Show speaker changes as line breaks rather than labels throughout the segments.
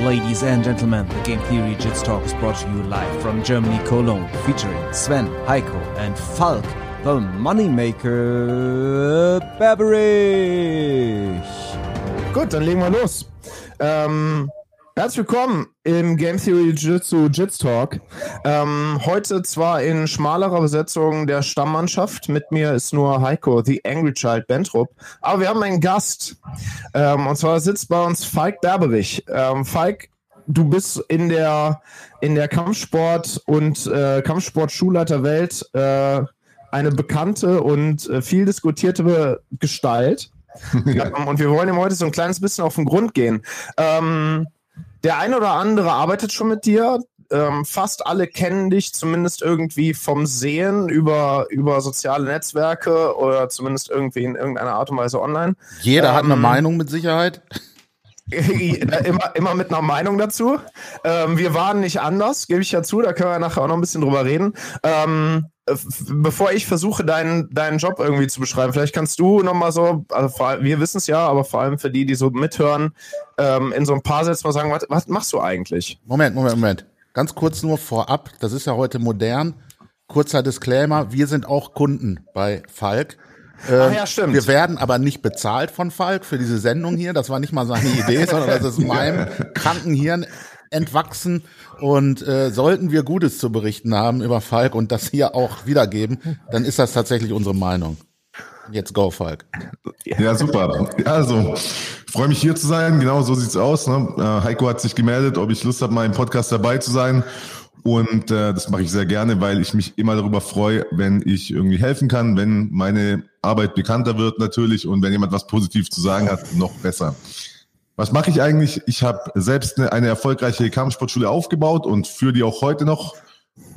Ladies and gentlemen, the Game Theory Jits Talk is brought to you live from Germany, Cologne, featuring Sven, Heiko, and Falk, the Moneymaker Berberich.
Gut, dann legen wir los. Ähm, herzlich willkommen im Game Theory Jiu-Jitsu Jits Talk. Ähm, heute zwar in schmalerer Besetzung der Stammmannschaft. Mit mir ist nur Heiko, The Angry Child Bentrup. Aber wir haben einen Gast. Ähm, und zwar sitzt bei uns Falk Berberich. Ähm, Falk, du bist in der, in der Kampfsport- und äh, Kampfsport-Schulleiterwelt äh, eine bekannte und äh, viel diskutierte Gestalt. Ja. Und wir wollen ihm heute so ein kleines bisschen auf den Grund gehen. Ähm, der ein oder andere arbeitet schon mit dir. Ähm, fast alle kennen dich zumindest irgendwie vom Sehen über, über soziale Netzwerke oder zumindest irgendwie in irgendeiner Art und Weise online.
Jeder ähm, hat eine ähm, Meinung mit Sicherheit.
Immer, immer mit einer Meinung dazu. Ähm, wir waren nicht anders, gebe ich ja zu, da können wir nachher auch noch ein bisschen drüber reden. Ähm, bevor ich versuche, deinen, deinen Job irgendwie zu beschreiben, vielleicht kannst du nochmal so, also vor, wir wissen es ja, aber vor allem für die, die so mithören, ähm, in so ein paar Sätzen mal sagen, was, was machst du eigentlich?
Moment, Moment, Moment. Ganz kurz nur vorab, das ist ja heute modern. Kurzer Disclaimer, wir sind auch Kunden bei Falk.
Ach ja, stimmt.
Wir werden aber nicht bezahlt von Falk für diese Sendung hier. Das war nicht mal seine Idee, sondern das ist meinem kranken Hirn entwachsen. Und äh, sollten wir Gutes zu berichten haben über Falk und das hier auch wiedergeben, dann ist das tatsächlich unsere Meinung. Jetzt go, Falk.
Ja, super. Also, freue mich hier zu sein. Genau so sieht's aus. Ne? Äh, Heiko hat sich gemeldet, ob ich Lust habe, mal im Podcast dabei zu sein. Und äh, das mache ich sehr gerne, weil ich mich immer darüber freue, wenn ich irgendwie helfen kann, wenn meine Arbeit bekannter wird natürlich und wenn jemand was positiv zu sagen hat, noch besser. Was mache ich eigentlich? Ich habe selbst eine, eine erfolgreiche Kampfsportschule aufgebaut und führe die auch heute noch.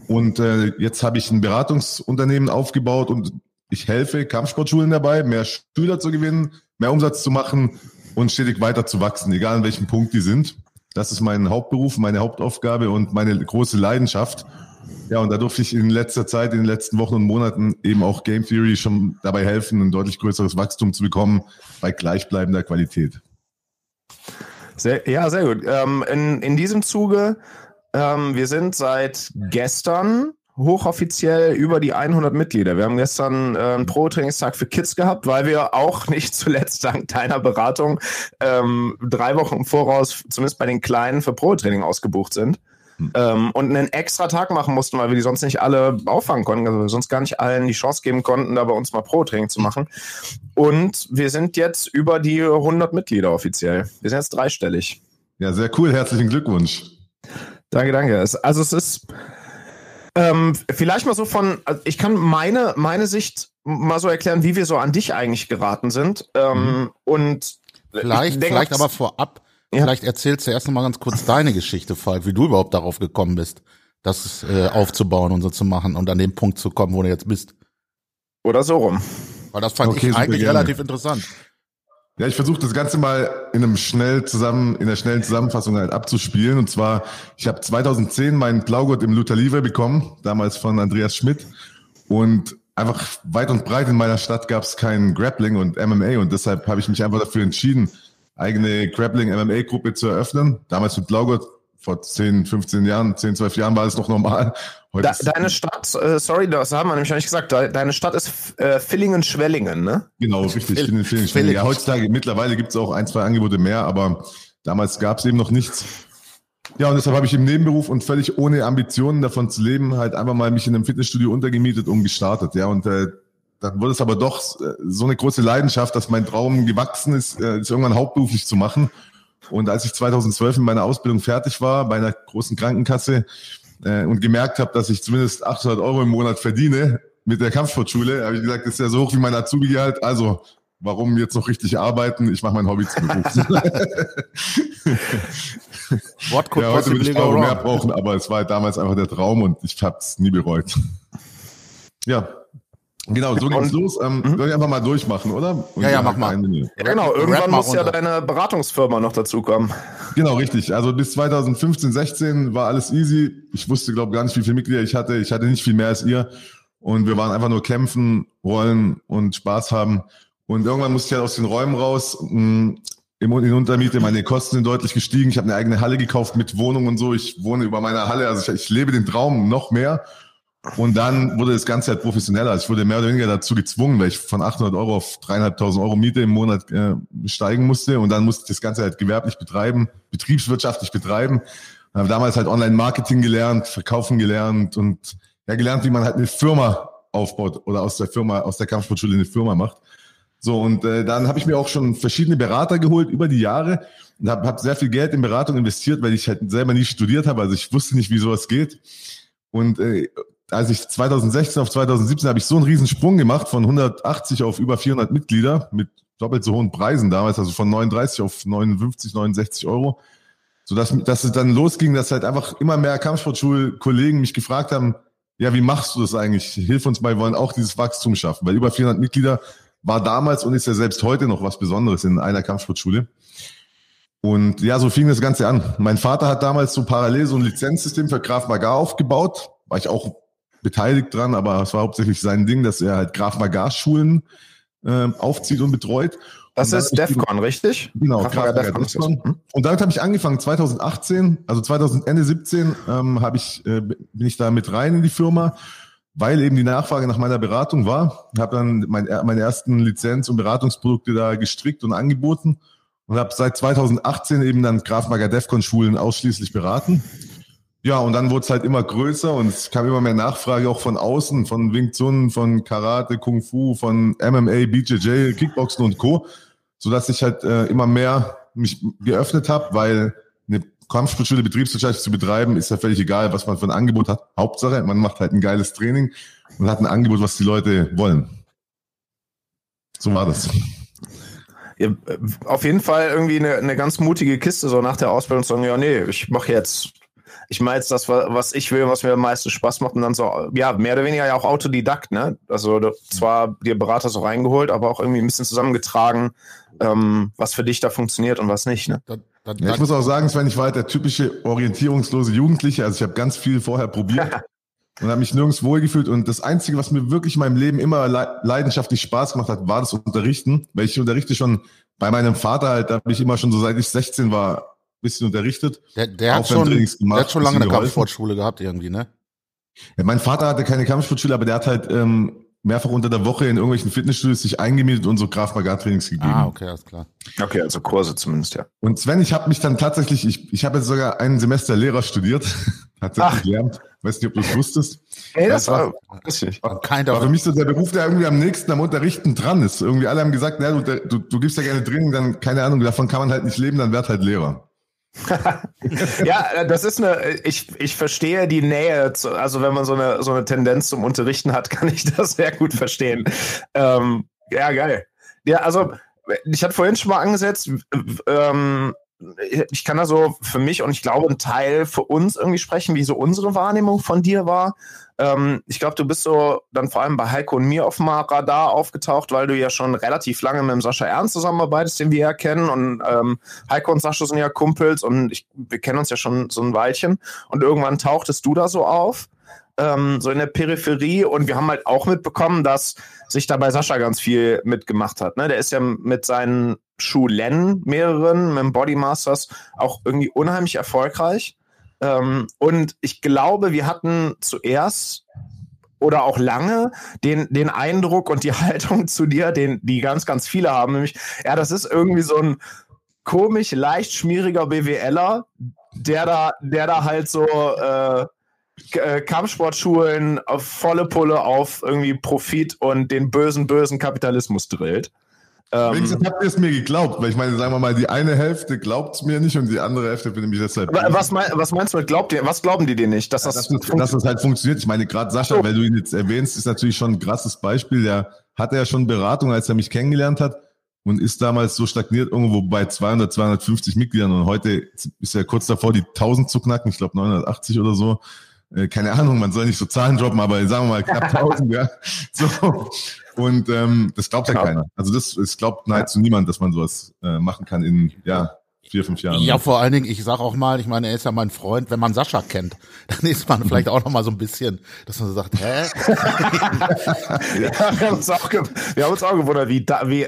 Und äh, jetzt habe ich ein Beratungsunternehmen aufgebaut und ich helfe Kampfsportschulen dabei, mehr Schüler zu gewinnen, mehr Umsatz zu machen und stetig weiter zu wachsen, egal an welchem Punkt die sind. Das ist mein Hauptberuf, meine Hauptaufgabe und meine große Leidenschaft. Ja, und da durfte ich in letzter Zeit, in den letzten Wochen und Monaten eben auch Game Theory schon dabei helfen, ein deutlich größeres Wachstum zu bekommen bei gleichbleibender Qualität.
Sehr, ja, sehr gut. Ähm, in, in diesem Zuge, ähm, wir sind seit gestern hochoffiziell über die 100 Mitglieder. Wir haben gestern äh, einen Pro-Trainingstag für Kids gehabt, weil wir auch nicht zuletzt dank deiner Beratung ähm, drei Wochen im Voraus, zumindest bei den Kleinen, für Pro-Training ausgebucht sind. Hm. Ähm, und einen extra Tag machen mussten, weil wir die sonst nicht alle auffangen konnten, also wir sonst gar nicht allen die Chance geben konnten, da bei uns mal Pro-Training zu machen. Und wir sind jetzt über die 100 Mitglieder offiziell. Wir sind jetzt dreistellig.
Ja, sehr cool. Herzlichen Glückwunsch.
Danke, danke. Also es ist ähm, vielleicht mal so von, also ich kann meine, meine Sicht mal so erklären, wie wir so an dich eigentlich geraten sind. Ähm, mhm. Und
vielleicht, denk, vielleicht aber vorab, ja. vielleicht erzählst du erst noch mal ganz kurz deine Geschichte, Falk, wie du überhaupt darauf gekommen bist, das äh, aufzubauen und so zu machen und an den Punkt zu kommen, wo du jetzt bist.
Oder so rum.
Weil das fand okay, ich eigentlich gerne. relativ interessant.
Ja, ich versuche das Ganze mal in einem schnell zusammen, in der schnellen Zusammenfassung halt abzuspielen. Und zwar, ich habe 2010 meinen Blaugurt im Luther Livre bekommen, damals von Andreas Schmidt. Und einfach weit und breit in meiner Stadt gab es kein Grappling und MMA und deshalb habe ich mich einfach dafür entschieden, eigene Grappling-MMA-Gruppe zu eröffnen. Damals mit Blaugurt vor 10, 15 Jahren, 10, 12 Jahren war es noch normal.
Da, deine Stadt, äh, sorry, das haben wir nämlich noch nicht gesagt, deine Stadt ist äh, Villingen-Schwellingen, ne?
Genau, richtig, Villingen-Schwellingen. Ja, heutzutage, mittlerweile gibt es auch ein, zwei Angebote mehr, aber damals gab es eben noch nichts. Ja, und deshalb habe ich im Nebenberuf und völlig ohne Ambitionen davon zu leben, halt einfach mal mich in einem Fitnessstudio untergemietet und gestartet. Ja, und äh, dann wurde es aber doch äh, so eine große Leidenschaft, dass mein Traum gewachsen ist, äh, es irgendwann hauptberuflich zu machen. Und als ich 2012 in meiner Ausbildung fertig war, bei einer großen Krankenkasse, äh, und gemerkt habe, dass ich zumindest 800 Euro im Monat verdiene mit der Kampfsportschule, habe ich gesagt, das ist ja so hoch wie mein Azubi-Gehalt, also warum jetzt noch richtig arbeiten? Ich mache mein Hobby zum Beruf.
What could
ja, heute würde ich Euro mehr brauchen, aber es war damals einfach der Traum und ich habe es nie bereut. Ja, Genau, so geht's los. Ähm, mhm. Soll ich einfach mal durchmachen, oder?
Und ja, ja, mach mal.
Ja, genau, irgendwann muss ja deine Beratungsfirma noch dazukommen.
Genau, richtig. Also bis 2015, 16 war alles easy. Ich wusste, glaube gar nicht, wie viele Mitglieder ich hatte. Ich hatte nicht viel mehr als ihr. Und wir waren einfach nur kämpfen, rollen und Spaß haben. Und irgendwann musste ich halt aus den Räumen raus. Hm, in Untermiete, meine Kosten sind deutlich gestiegen. Ich habe eine eigene Halle gekauft mit Wohnung und so. Ich wohne über meiner Halle, also ich, ich lebe den Traum noch mehr. Und dann wurde das Ganze halt professioneller. Ich wurde mehr oder weniger dazu gezwungen, weil ich von 800 Euro auf 3.500 Euro Miete im Monat äh, steigen musste. Und dann musste ich das Ganze halt gewerblich betreiben, betriebswirtschaftlich betreiben. Und habe damals halt Online-Marketing gelernt, Verkaufen gelernt und ja gelernt, wie man halt eine Firma aufbaut oder aus der Firma, aus der Kampfsportschule eine Firma macht. So, und äh, dann habe ich mir auch schon verschiedene Berater geholt über die Jahre und habe hab sehr viel Geld in Beratung investiert, weil ich halt selber nie studiert habe. Also ich wusste nicht, wie sowas geht. Und äh, als ich 2016 auf 2017 habe ich so einen riesen Sprung gemacht von 180 auf über 400 Mitglieder mit doppelt so hohen Preisen damals, also von 39 auf 59, 69 Euro, so dass, es dann losging, dass halt einfach immer mehr Kampfsportschulkollegen mich gefragt haben, ja, wie machst du das eigentlich? Hilf uns mal, wir wollen auch dieses Wachstum schaffen, weil über 400 Mitglieder war damals und ist ja selbst heute noch was Besonderes in einer Kampfsportschule. Und ja, so fing das Ganze an. Mein Vater hat damals so parallel so ein Lizenzsystem für Graf Magar aufgebaut. War ich auch beteiligt dran, aber es war hauptsächlich sein Ding, dass er halt Graf Magar Schulen äh, aufzieht und betreut.
Das ist DEFCON, richtig?
Genau, Graf Magar Defcon. Defcon. Hm? Und damit habe ich angefangen, 2018, also 2000, Ende 17, ähm, habe ich, äh, bin ich da mit rein in die Firma weil eben die Nachfrage nach meiner Beratung war. Habe dann mein, meine ersten Lizenz- und Beratungsprodukte da gestrickt und angeboten und habe seit 2018 eben dann Graf Maga Defcon Schulen ausschließlich beraten. Ja, und dann wurde es halt immer größer und es kam immer mehr Nachfrage auch von außen, von Wing Chun, von Karate, Kung Fu, von MMA, BJJ, Kickboxen und Co., sodass ich halt äh, immer mehr mich geöffnet habe, weil eine Kampfsportschule betriebswirtschaftlich zu betreiben, ist ja völlig egal, was man für ein Angebot hat. Hauptsache, man macht halt ein geiles Training und hat ein Angebot, was die Leute wollen. So war das.
Ja, auf jeden Fall irgendwie eine, eine ganz mutige Kiste, so nach der Ausbildung zu sagen, ja, nee, ich mache jetzt, ich mache jetzt das, was ich will, was mir am meisten Spaß macht und dann so, ja, mehr oder weniger ja auch Autodidakt, ne? Also zwar dir Berater so reingeholt, aber auch irgendwie ein bisschen zusammengetragen, ähm, was für dich da funktioniert und was nicht, ne?
Dann, ja, ich muss auch sagen, Sven, ich war halt der typische orientierungslose Jugendliche. Also ich habe ganz viel vorher probiert und habe mich nirgends wohlgefühlt. Und das Einzige, was mir wirklich in meinem Leben immer leidenschaftlich Spaß gemacht hat, war das Unterrichten. Weil ich unterrichte schon bei meinem Vater halt, da habe ich immer schon so seit ich 16 war, bisschen unterrichtet.
Der, der, hat, schon, gemacht, der hat schon lange eine Kampfsportschule gehabt irgendwie, ne?
Ja, mein Vater hatte keine Kampfsportschule, aber der hat halt ähm, mehrfach unter der Woche in irgendwelchen Fitnessstudios sich eingemietet und so Graf Trainings gegeben.
Ah, okay, alles klar.
Okay, also Kurse zumindest, ja.
Und Sven, ich habe mich dann tatsächlich, ich, ich habe jetzt sogar ein Semester Lehrer studiert, tatsächlich gelernt. Weiß nicht, ob du es wusstest.
Ey, das, das war,
war, war für mich so der Beruf, der irgendwie am nächsten am Unterrichten dran ist. Irgendwie alle haben gesagt, na, du, du, du gibst ja gerne Training, dann keine Ahnung, davon kann man halt nicht leben, dann werd halt Lehrer.
ja, das ist eine, ich, ich verstehe die Nähe, zu, also wenn man so eine, so eine Tendenz zum Unterrichten hat, kann ich das sehr gut verstehen. Ähm, ja, geil. Ja, also ich hatte vorhin schon mal angesetzt, ähm, ich kann da so für mich und ich glaube ein Teil für uns irgendwie sprechen, wie so unsere Wahrnehmung von dir war. Ähm, ich glaube, du bist so dann vor allem bei Heiko und mir auf dem Radar aufgetaucht, weil du ja schon relativ lange mit dem Sascha Ernst zusammenarbeitest, den wir ja kennen. Und ähm, Heiko und Sascha sind ja Kumpels und ich, wir kennen uns ja schon so ein Weilchen. Und irgendwann tauchtest du da so auf ähm, so in der Peripherie und wir haben halt auch mitbekommen, dass sich da bei Sascha ganz viel mitgemacht hat. Ne? Der ist ja mit seinen Schulen, mehreren, mit dem Bodymasters auch irgendwie unheimlich erfolgreich. Ähm, und ich glaube, wir hatten zuerst oder auch lange den, den Eindruck und die Haltung zu dir, den die ganz, ganz viele haben, nämlich, ja, das ist irgendwie so ein komisch, leicht schmieriger BWLer, der da, der da halt so äh, äh, Kampfsportschulen auf volle Pulle auf irgendwie Profit und den bösen, bösen Kapitalismus drillt.
Ähm, Wenigstens habt ihr es mir geglaubt, weil ich meine, sagen wir mal, die eine Hälfte glaubt es mir nicht und die andere Hälfte bin ich deshalb.
Was, mein, was meinst du mit glaubt ihr, was glauben die dir nicht? Dass,
ja, das, dass, dass das halt funktioniert. Ich meine, gerade Sascha, oh. weil du ihn jetzt erwähnst, ist natürlich schon ein krasses Beispiel. Der hatte ja schon Beratung, als er mich kennengelernt hat und ist damals so stagniert irgendwo bei 200, 250 Mitgliedern und heute ist er kurz davor, die 1000 zu knacken, ich glaube 980 oder so. Äh, keine Ahnung, man soll nicht so Zahlen droppen, aber sagen wir mal knapp 1000, ja. So. Und ähm, das glaubt ja keiner. Also das, es glaubt nahezu niemand, dass man sowas äh, machen kann in, ja, vier, fünf Jahren.
Ja, vor allen Dingen, ich sag auch mal, ich meine, er ist ja mein Freund, wenn man Sascha kennt, dann ist man vielleicht auch noch mal so ein bisschen, dass man so sagt, hä?
ja, wir, haben uns auch wir haben uns auch gewundert, wie, da, wie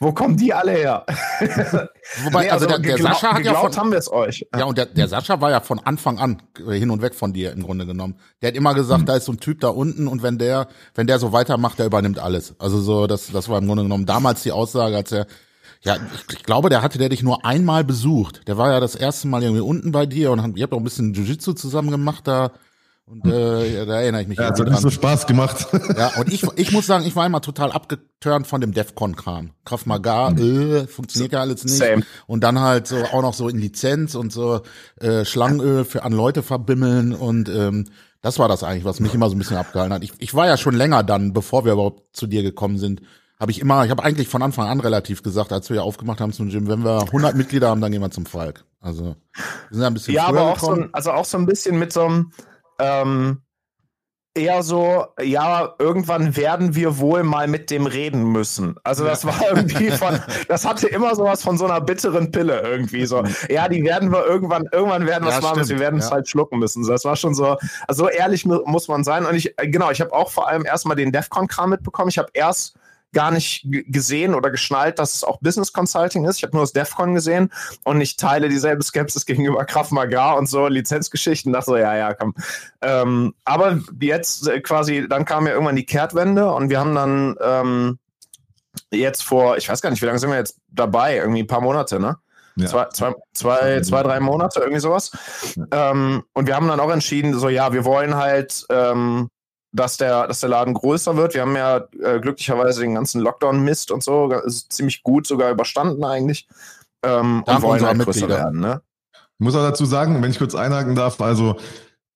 wo kommen die alle her?
Wobei, nee, also, also, der, der Sascha hat ja von,
haben wir es euch.
Ja, und der, der Sascha war ja von Anfang an hin und weg von dir im Grunde genommen. Der hat immer gesagt, mhm. da ist so ein Typ da unten und wenn der, wenn der so weitermacht, der übernimmt alles. Also so, das, das war im Grunde genommen damals die Aussage, als er ja, ich, ich, glaube, der hatte der dich nur einmal besucht. Der war ja das erste Mal irgendwie unten bei dir und ihr habt auch ein bisschen Jiu-Jitsu zusammen gemacht da. Und äh, da erinnere ich mich.
Ja, hat nicht so Spaß gemacht.
Ja, und ich, ich muss sagen, ich war immer total abgeturnt von dem Defcon-Kram. Kraft Maga, äh, funktioniert ja alles nicht. Same. Und dann halt so auch noch so in Lizenz und so äh, Schlangenöl für an Leute verbimmeln und ähm, das war das eigentlich, was mich immer so ein bisschen abgehalten hat. Ich, ich war ja schon länger dann, bevor wir überhaupt zu dir gekommen sind, habe ich immer, ich habe eigentlich von Anfang an relativ gesagt, als wir ja aufgemacht haben zum Gym, wenn wir 100 Mitglieder haben, dann gehen wir zum Falk. Also wir
sind ein bisschen Ja, aber auch gekommen. so, ein, also auch so ein bisschen mit so einem ähm, eher so, ja, irgendwann werden wir wohl mal mit dem reden müssen. Also das war irgendwie von, das hatte immer sowas von so einer bitteren Pille irgendwie so. Ja, die werden wir irgendwann, irgendwann werden wir es ja, machen müssen, wir werden es halt schlucken müssen. Das war schon so, also so ehrlich muss man sein. Und ich, genau, ich habe auch vor allem erstmal den DEFCON-Kram mitbekommen. Ich habe erst gar nicht gesehen oder geschnallt, dass es auch Business Consulting ist. Ich habe nur das DEFCON gesehen und ich teile dieselbe Skepsis gegenüber Kraft Maga und so Lizenzgeschichten. Dachte so, ja, ja, komm. Ähm, aber jetzt äh, quasi, dann kam ja irgendwann die Kehrtwende und wir haben dann ähm, jetzt vor, ich weiß gar nicht, wie lange sind wir jetzt dabei? Irgendwie ein paar Monate, ne? Ja. Zwei, zwei, zwei, zwei, drei Monate, irgendwie sowas. Ja. Ähm, und wir haben dann auch entschieden, so ja, wir wollen halt ähm, dass der, dass der Laden größer wird. Wir haben ja äh, glücklicherweise den ganzen Lockdown-Mist und so, ziemlich gut sogar überstanden eigentlich. Ähm, und wollen halt größer werden, ne?
Ich muss auch dazu sagen, wenn ich kurz einhaken darf, also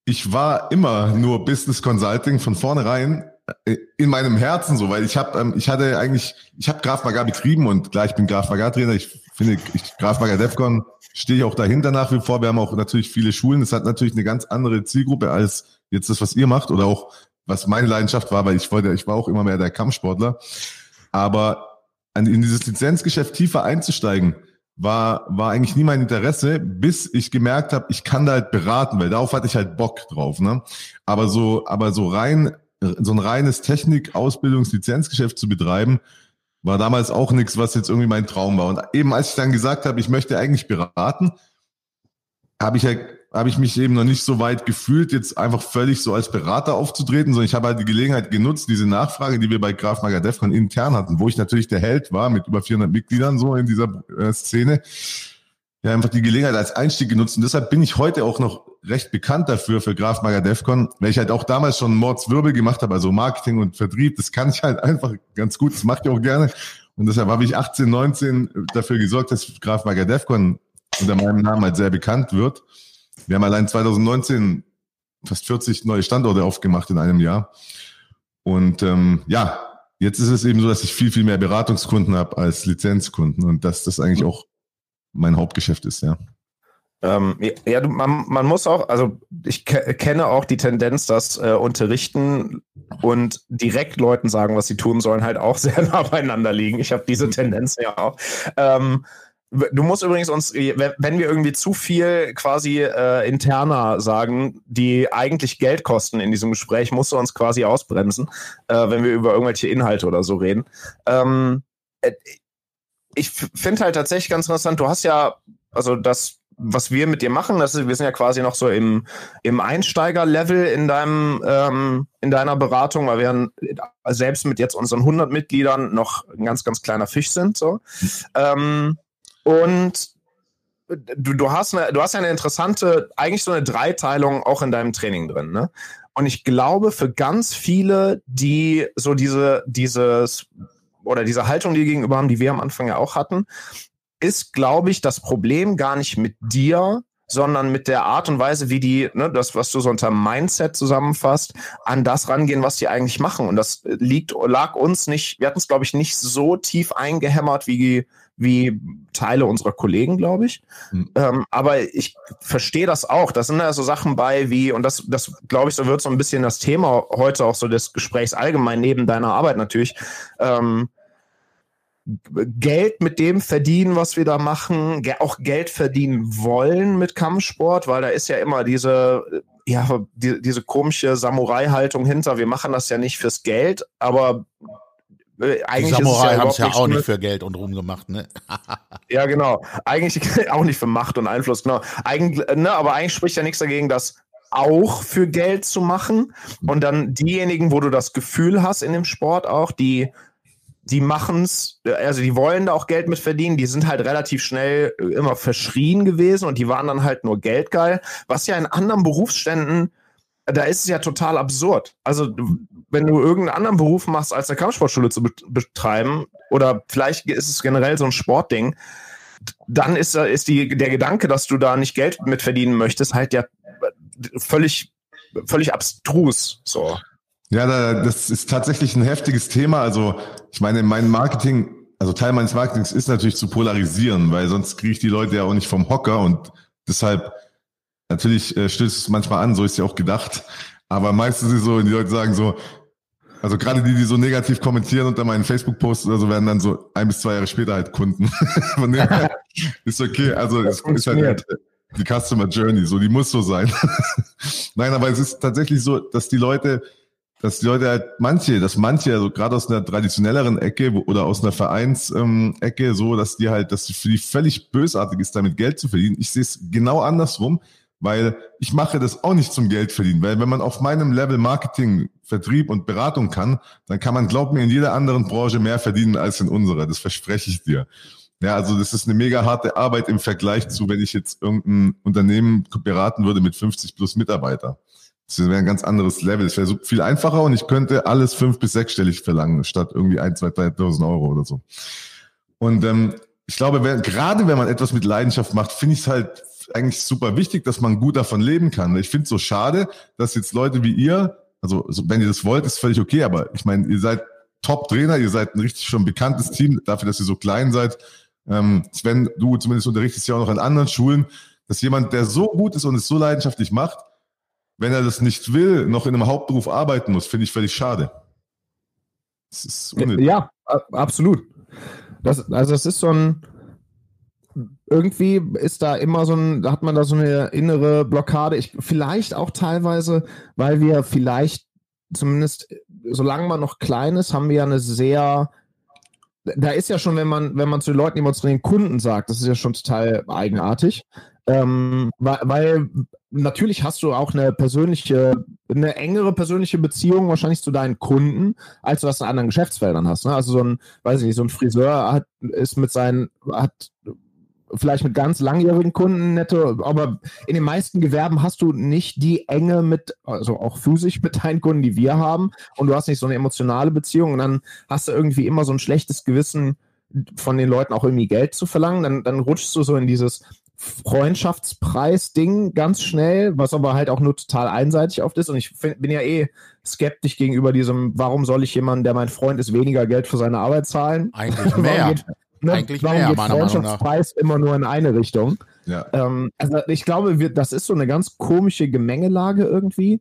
ich war immer nur Business Consulting von vornherein äh, in meinem Herzen so, weil ich habe, ähm, ich hatte eigentlich, ich habe Graf Maga betrieben und klar, ich bin Graf Maga Trainer. Ich finde, ich, Graf Maga Defcon stehe ich auch dahinter nach wie vor. Wir haben auch natürlich viele Schulen. Das hat natürlich eine ganz andere Zielgruppe als jetzt das, was ihr macht oder auch was meine Leidenschaft war, weil ich wollte, ich war auch immer mehr der Kampfsportler. Aber in dieses Lizenzgeschäft tiefer einzusteigen, war, war eigentlich nie mein Interesse, bis ich gemerkt habe, ich kann da halt beraten, weil darauf hatte ich halt Bock drauf. Ne? Aber so, aber so rein, so ein reines Technik-Ausbildungs-Lizenzgeschäft zu betreiben, war damals auch nichts, was jetzt irgendwie mein Traum war. Und eben als ich dann gesagt habe, ich möchte eigentlich beraten, habe ich ja halt habe ich mich eben noch nicht so weit gefühlt, jetzt einfach völlig so als Berater aufzutreten, sondern ich habe halt die Gelegenheit genutzt, diese Nachfrage, die wir bei Graf Maga Defcon intern hatten, wo ich natürlich der Held war mit über 400 Mitgliedern so in dieser äh, Szene, ja einfach die Gelegenheit als Einstieg genutzt und deshalb bin ich heute auch noch recht bekannt dafür für Graf Maga Defcon, weil ich halt auch damals schon Mordswirbel gemacht habe, also Marketing und Vertrieb, das kann ich halt einfach ganz gut, das mache ich auch gerne und deshalb habe ich 18, 19 dafür gesorgt, dass Graf Maga Defcon unter meinem Namen halt sehr bekannt wird. Wir haben allein 2019 fast 40 neue Standorte aufgemacht in einem Jahr. Und ähm, ja, jetzt ist es eben so, dass ich viel, viel mehr Beratungskunden habe als Lizenzkunden und dass das eigentlich auch mein Hauptgeschäft ist, ja.
Ähm, ja, man, man, muss auch, also ich ke kenne auch die Tendenz, dass äh, Unterrichten und direkt Leuten sagen, was sie tun sollen, halt auch sehr nah beieinander liegen. Ich habe diese Tendenz ja auch. Ähm, Du musst übrigens uns, wenn wir irgendwie zu viel quasi äh, interner sagen, die eigentlich Geld kosten in diesem Gespräch, musst du uns quasi ausbremsen, äh, wenn wir über irgendwelche Inhalte oder so reden. Ähm, äh, ich finde halt tatsächlich ganz interessant, du hast ja, also das, was wir mit dir machen, das ist, wir sind ja quasi noch so im, im Einsteiger-Level in deinem, ähm, in deiner Beratung, weil wir selbst mit jetzt unseren 100 Mitgliedern noch ein ganz, ganz kleiner Fisch sind, so. Mhm. Ähm, und du, du, hast eine, du hast eine interessante, eigentlich so eine Dreiteilung auch in deinem Training drin, ne? Und ich glaube, für ganz viele, die so diese, dieses oder diese Haltung, die gegenüber haben, die wir am Anfang ja auch hatten, ist, glaube ich, das Problem gar nicht mit dir, sondern mit der Art und Weise, wie die, ne, das, was du so unter Mindset zusammenfasst, an das rangehen, was die eigentlich machen. Und das liegt, lag uns nicht, wir hatten es, glaube ich, nicht so tief eingehämmert wie, wie Teile unserer Kollegen, glaube ich. Mhm. Ähm, aber ich verstehe das auch. Das sind ja so Sachen bei wie, und das, das glaube ich, so wird so ein bisschen das Thema heute auch so des Gesprächs allgemein neben deiner Arbeit natürlich. Ähm, Geld mit dem verdienen, was wir da machen, auch Geld verdienen wollen mit Kampfsport, weil da ist ja immer diese, ja, die, diese komische Samurai-Haltung hinter. Wir machen das ja nicht fürs Geld, aber
äh, eigentlich die Samurai ja haben es ja auch nicht für Geld und Ruhm gemacht, ne?
ja, genau. Eigentlich auch nicht für Macht und Einfluss, genau. Eigentlich, ne, aber eigentlich spricht ja nichts dagegen, das auch für Geld zu machen. Und dann diejenigen, wo du das Gefühl hast in dem Sport auch, die die machen's, also die wollen da auch Geld mit verdienen, die sind halt relativ schnell äh, immer verschrien gewesen und die waren dann halt nur geldgeil, was ja in anderen Berufsständen, da ist es ja total absurd. Also wenn du irgendeinen anderen Beruf machst, als eine Kampfsportschule zu betreiben, oder vielleicht ist es generell so ein Sportding, dann ist, ist die, der Gedanke, dass du da nicht Geld mit verdienen möchtest, halt ja völlig, völlig abstrus. So.
Ja, das ist tatsächlich ein heftiges Thema. Also ich meine, mein Marketing, also Teil meines Marketings ist natürlich zu polarisieren, weil sonst kriege ich die Leute ja auch nicht vom Hocker und deshalb natürlich äh, stößt es manchmal an, so ist ja auch gedacht. Aber meistens ist es so, wenn die Leute sagen so, also gerade die, die so negativ kommentieren unter meinen Facebook-Posts oder so, werden dann so ein bis zwei Jahre später halt Kunden. Von dem ist okay. Also es ist halt die Customer Journey, so die muss so sein. Nein, aber es ist tatsächlich so, dass die Leute dass die Leute halt manche, dass manche, also gerade aus einer traditionelleren Ecke oder aus einer Vereinsecke, ähm, so, dass die halt, dass die für die völlig bösartig ist, damit Geld zu verdienen. Ich sehe es genau andersrum, weil ich mache das auch nicht zum Geld verdienen, weil wenn man auf meinem Level Marketing, Vertrieb und Beratung kann, dann kann man, glaub mir, in jeder anderen Branche mehr verdienen als in unserer. Das verspreche ich dir. Ja, also das ist eine mega harte Arbeit im Vergleich zu, wenn ich jetzt irgendein Unternehmen beraten würde mit 50 plus Mitarbeiter. Das wäre ein ganz anderes Level. Es wäre so viel einfacher und ich könnte alles fünf- bis sechsstellig verlangen, statt irgendwie ein, zwei, dreitausend Euro oder so. Und ähm, ich glaube, wenn, gerade wenn man etwas mit Leidenschaft macht, finde ich es halt eigentlich super wichtig, dass man gut davon leben kann. Ich finde es so schade, dass jetzt Leute wie ihr, also wenn ihr das wollt, ist völlig okay, aber ich meine, ihr seid Top-Trainer, ihr seid ein richtig schon bekanntes Team, dafür, dass ihr so klein seid. Ähm, Sven, du zumindest unterrichtest ja auch noch an anderen Schulen, dass jemand, der so gut ist und es so leidenschaftlich macht, wenn er das nicht will, noch in einem Hauptberuf arbeiten muss, finde ich völlig schade.
Das ist unnötig. Ja, absolut. Das, also es ist so ein, irgendwie ist da immer so ein, da hat man da so eine innere Blockade. Ich, vielleicht auch teilweise, weil wir vielleicht zumindest, solange man noch klein ist, haben wir ja eine sehr, da ist ja schon, wenn man, wenn man zu den Leuten, die man zu den Kunden sagt, das ist ja schon total eigenartig. Ähm, weil, weil natürlich hast du auch eine persönliche, eine engere persönliche Beziehung wahrscheinlich zu deinen Kunden, als du das in anderen Geschäftsfeldern hast. Ne? Also so ein, weiß ich nicht, so ein Friseur hat, ist mit seinen, hat vielleicht mit ganz langjährigen Kunden netto, aber in den meisten Gewerben hast du nicht die Enge mit, also auch physisch mit deinen Kunden, die wir haben, und du hast nicht so eine emotionale Beziehung und dann hast du irgendwie immer so ein schlechtes Gewissen von den Leuten auch irgendwie Geld zu verlangen, dann, dann rutschst du so in dieses, Freundschaftspreis-Ding ganz schnell, was aber halt auch nur total einseitig oft ist. Und ich find, bin ja eh skeptisch gegenüber diesem, warum soll ich jemanden, der mein Freund ist, weniger Geld für seine Arbeit zahlen?
Eigentlich mehr. geht, ne, Eigentlich
warum mehr, geht Freundschaftspreis immer nur in eine Richtung? Ja. Ähm, also ich glaube, wir, das ist so eine ganz komische Gemengelage irgendwie.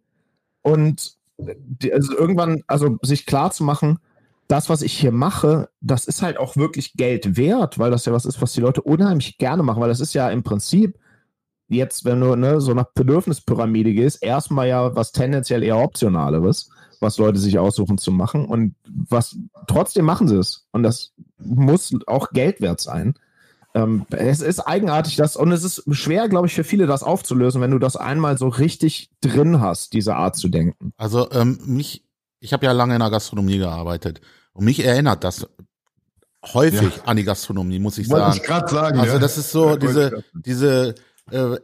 Und die, also irgendwann, also sich klar zu machen, das, was ich hier mache, das ist halt auch wirklich Geld wert, weil das ja was ist, was die Leute unheimlich gerne machen, weil das ist ja im Prinzip jetzt, wenn du ne, so nach Bedürfnispyramide gehst, erstmal ja was tendenziell eher optionaleres, was Leute sich aussuchen zu machen und was trotzdem machen sie es und das muss auch Geld wert sein. Ähm, es ist eigenartig, das und es ist schwer, glaube ich, für viele das aufzulösen, wenn du das einmal so richtig drin hast, diese Art zu denken.
Also ähm, mich ich habe ja lange in der Gastronomie gearbeitet und mich erinnert das häufig ja. an die Gastronomie, muss ich sagen. Wollte ich
gerade sagen.
Also das ist so diese diese äh,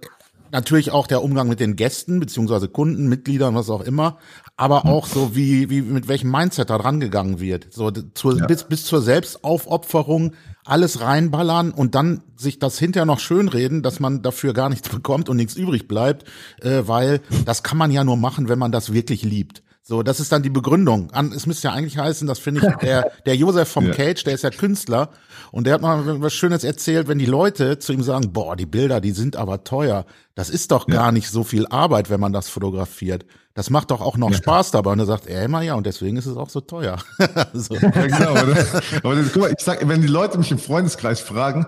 natürlich auch der Umgang mit den Gästen beziehungsweise Kunden, Mitgliedern, was auch immer, aber hm. auch so wie wie mit welchem Mindset da dran gegangen wird, so zur, ja. bis bis zur Selbstaufopferung alles reinballern und dann sich das hinterher noch schönreden, dass man dafür gar nichts bekommt und nichts übrig bleibt, äh, weil das kann man ja nur machen, wenn man das wirklich liebt. So, das ist dann die Begründung. An, es müsste ja eigentlich heißen, das finde ich, der, der Josef vom
Ja.
Cage, der ist ja Künstler und der hat mal was Schönes erzählt, wenn die Leute zu ihm sagen, boah, die Bilder, die sind aber teuer. Das ist doch gar nicht so viel Arbeit, wenn man das fotografiert. Das macht doch auch noch Spaß dabei. Und er sagt, er immer ja, und deswegen ist es auch so teuer. so.
Ja, genau. Aber, das, aber das, guck mal, ich sag, wenn die Leute mich im Freundeskreis fragen,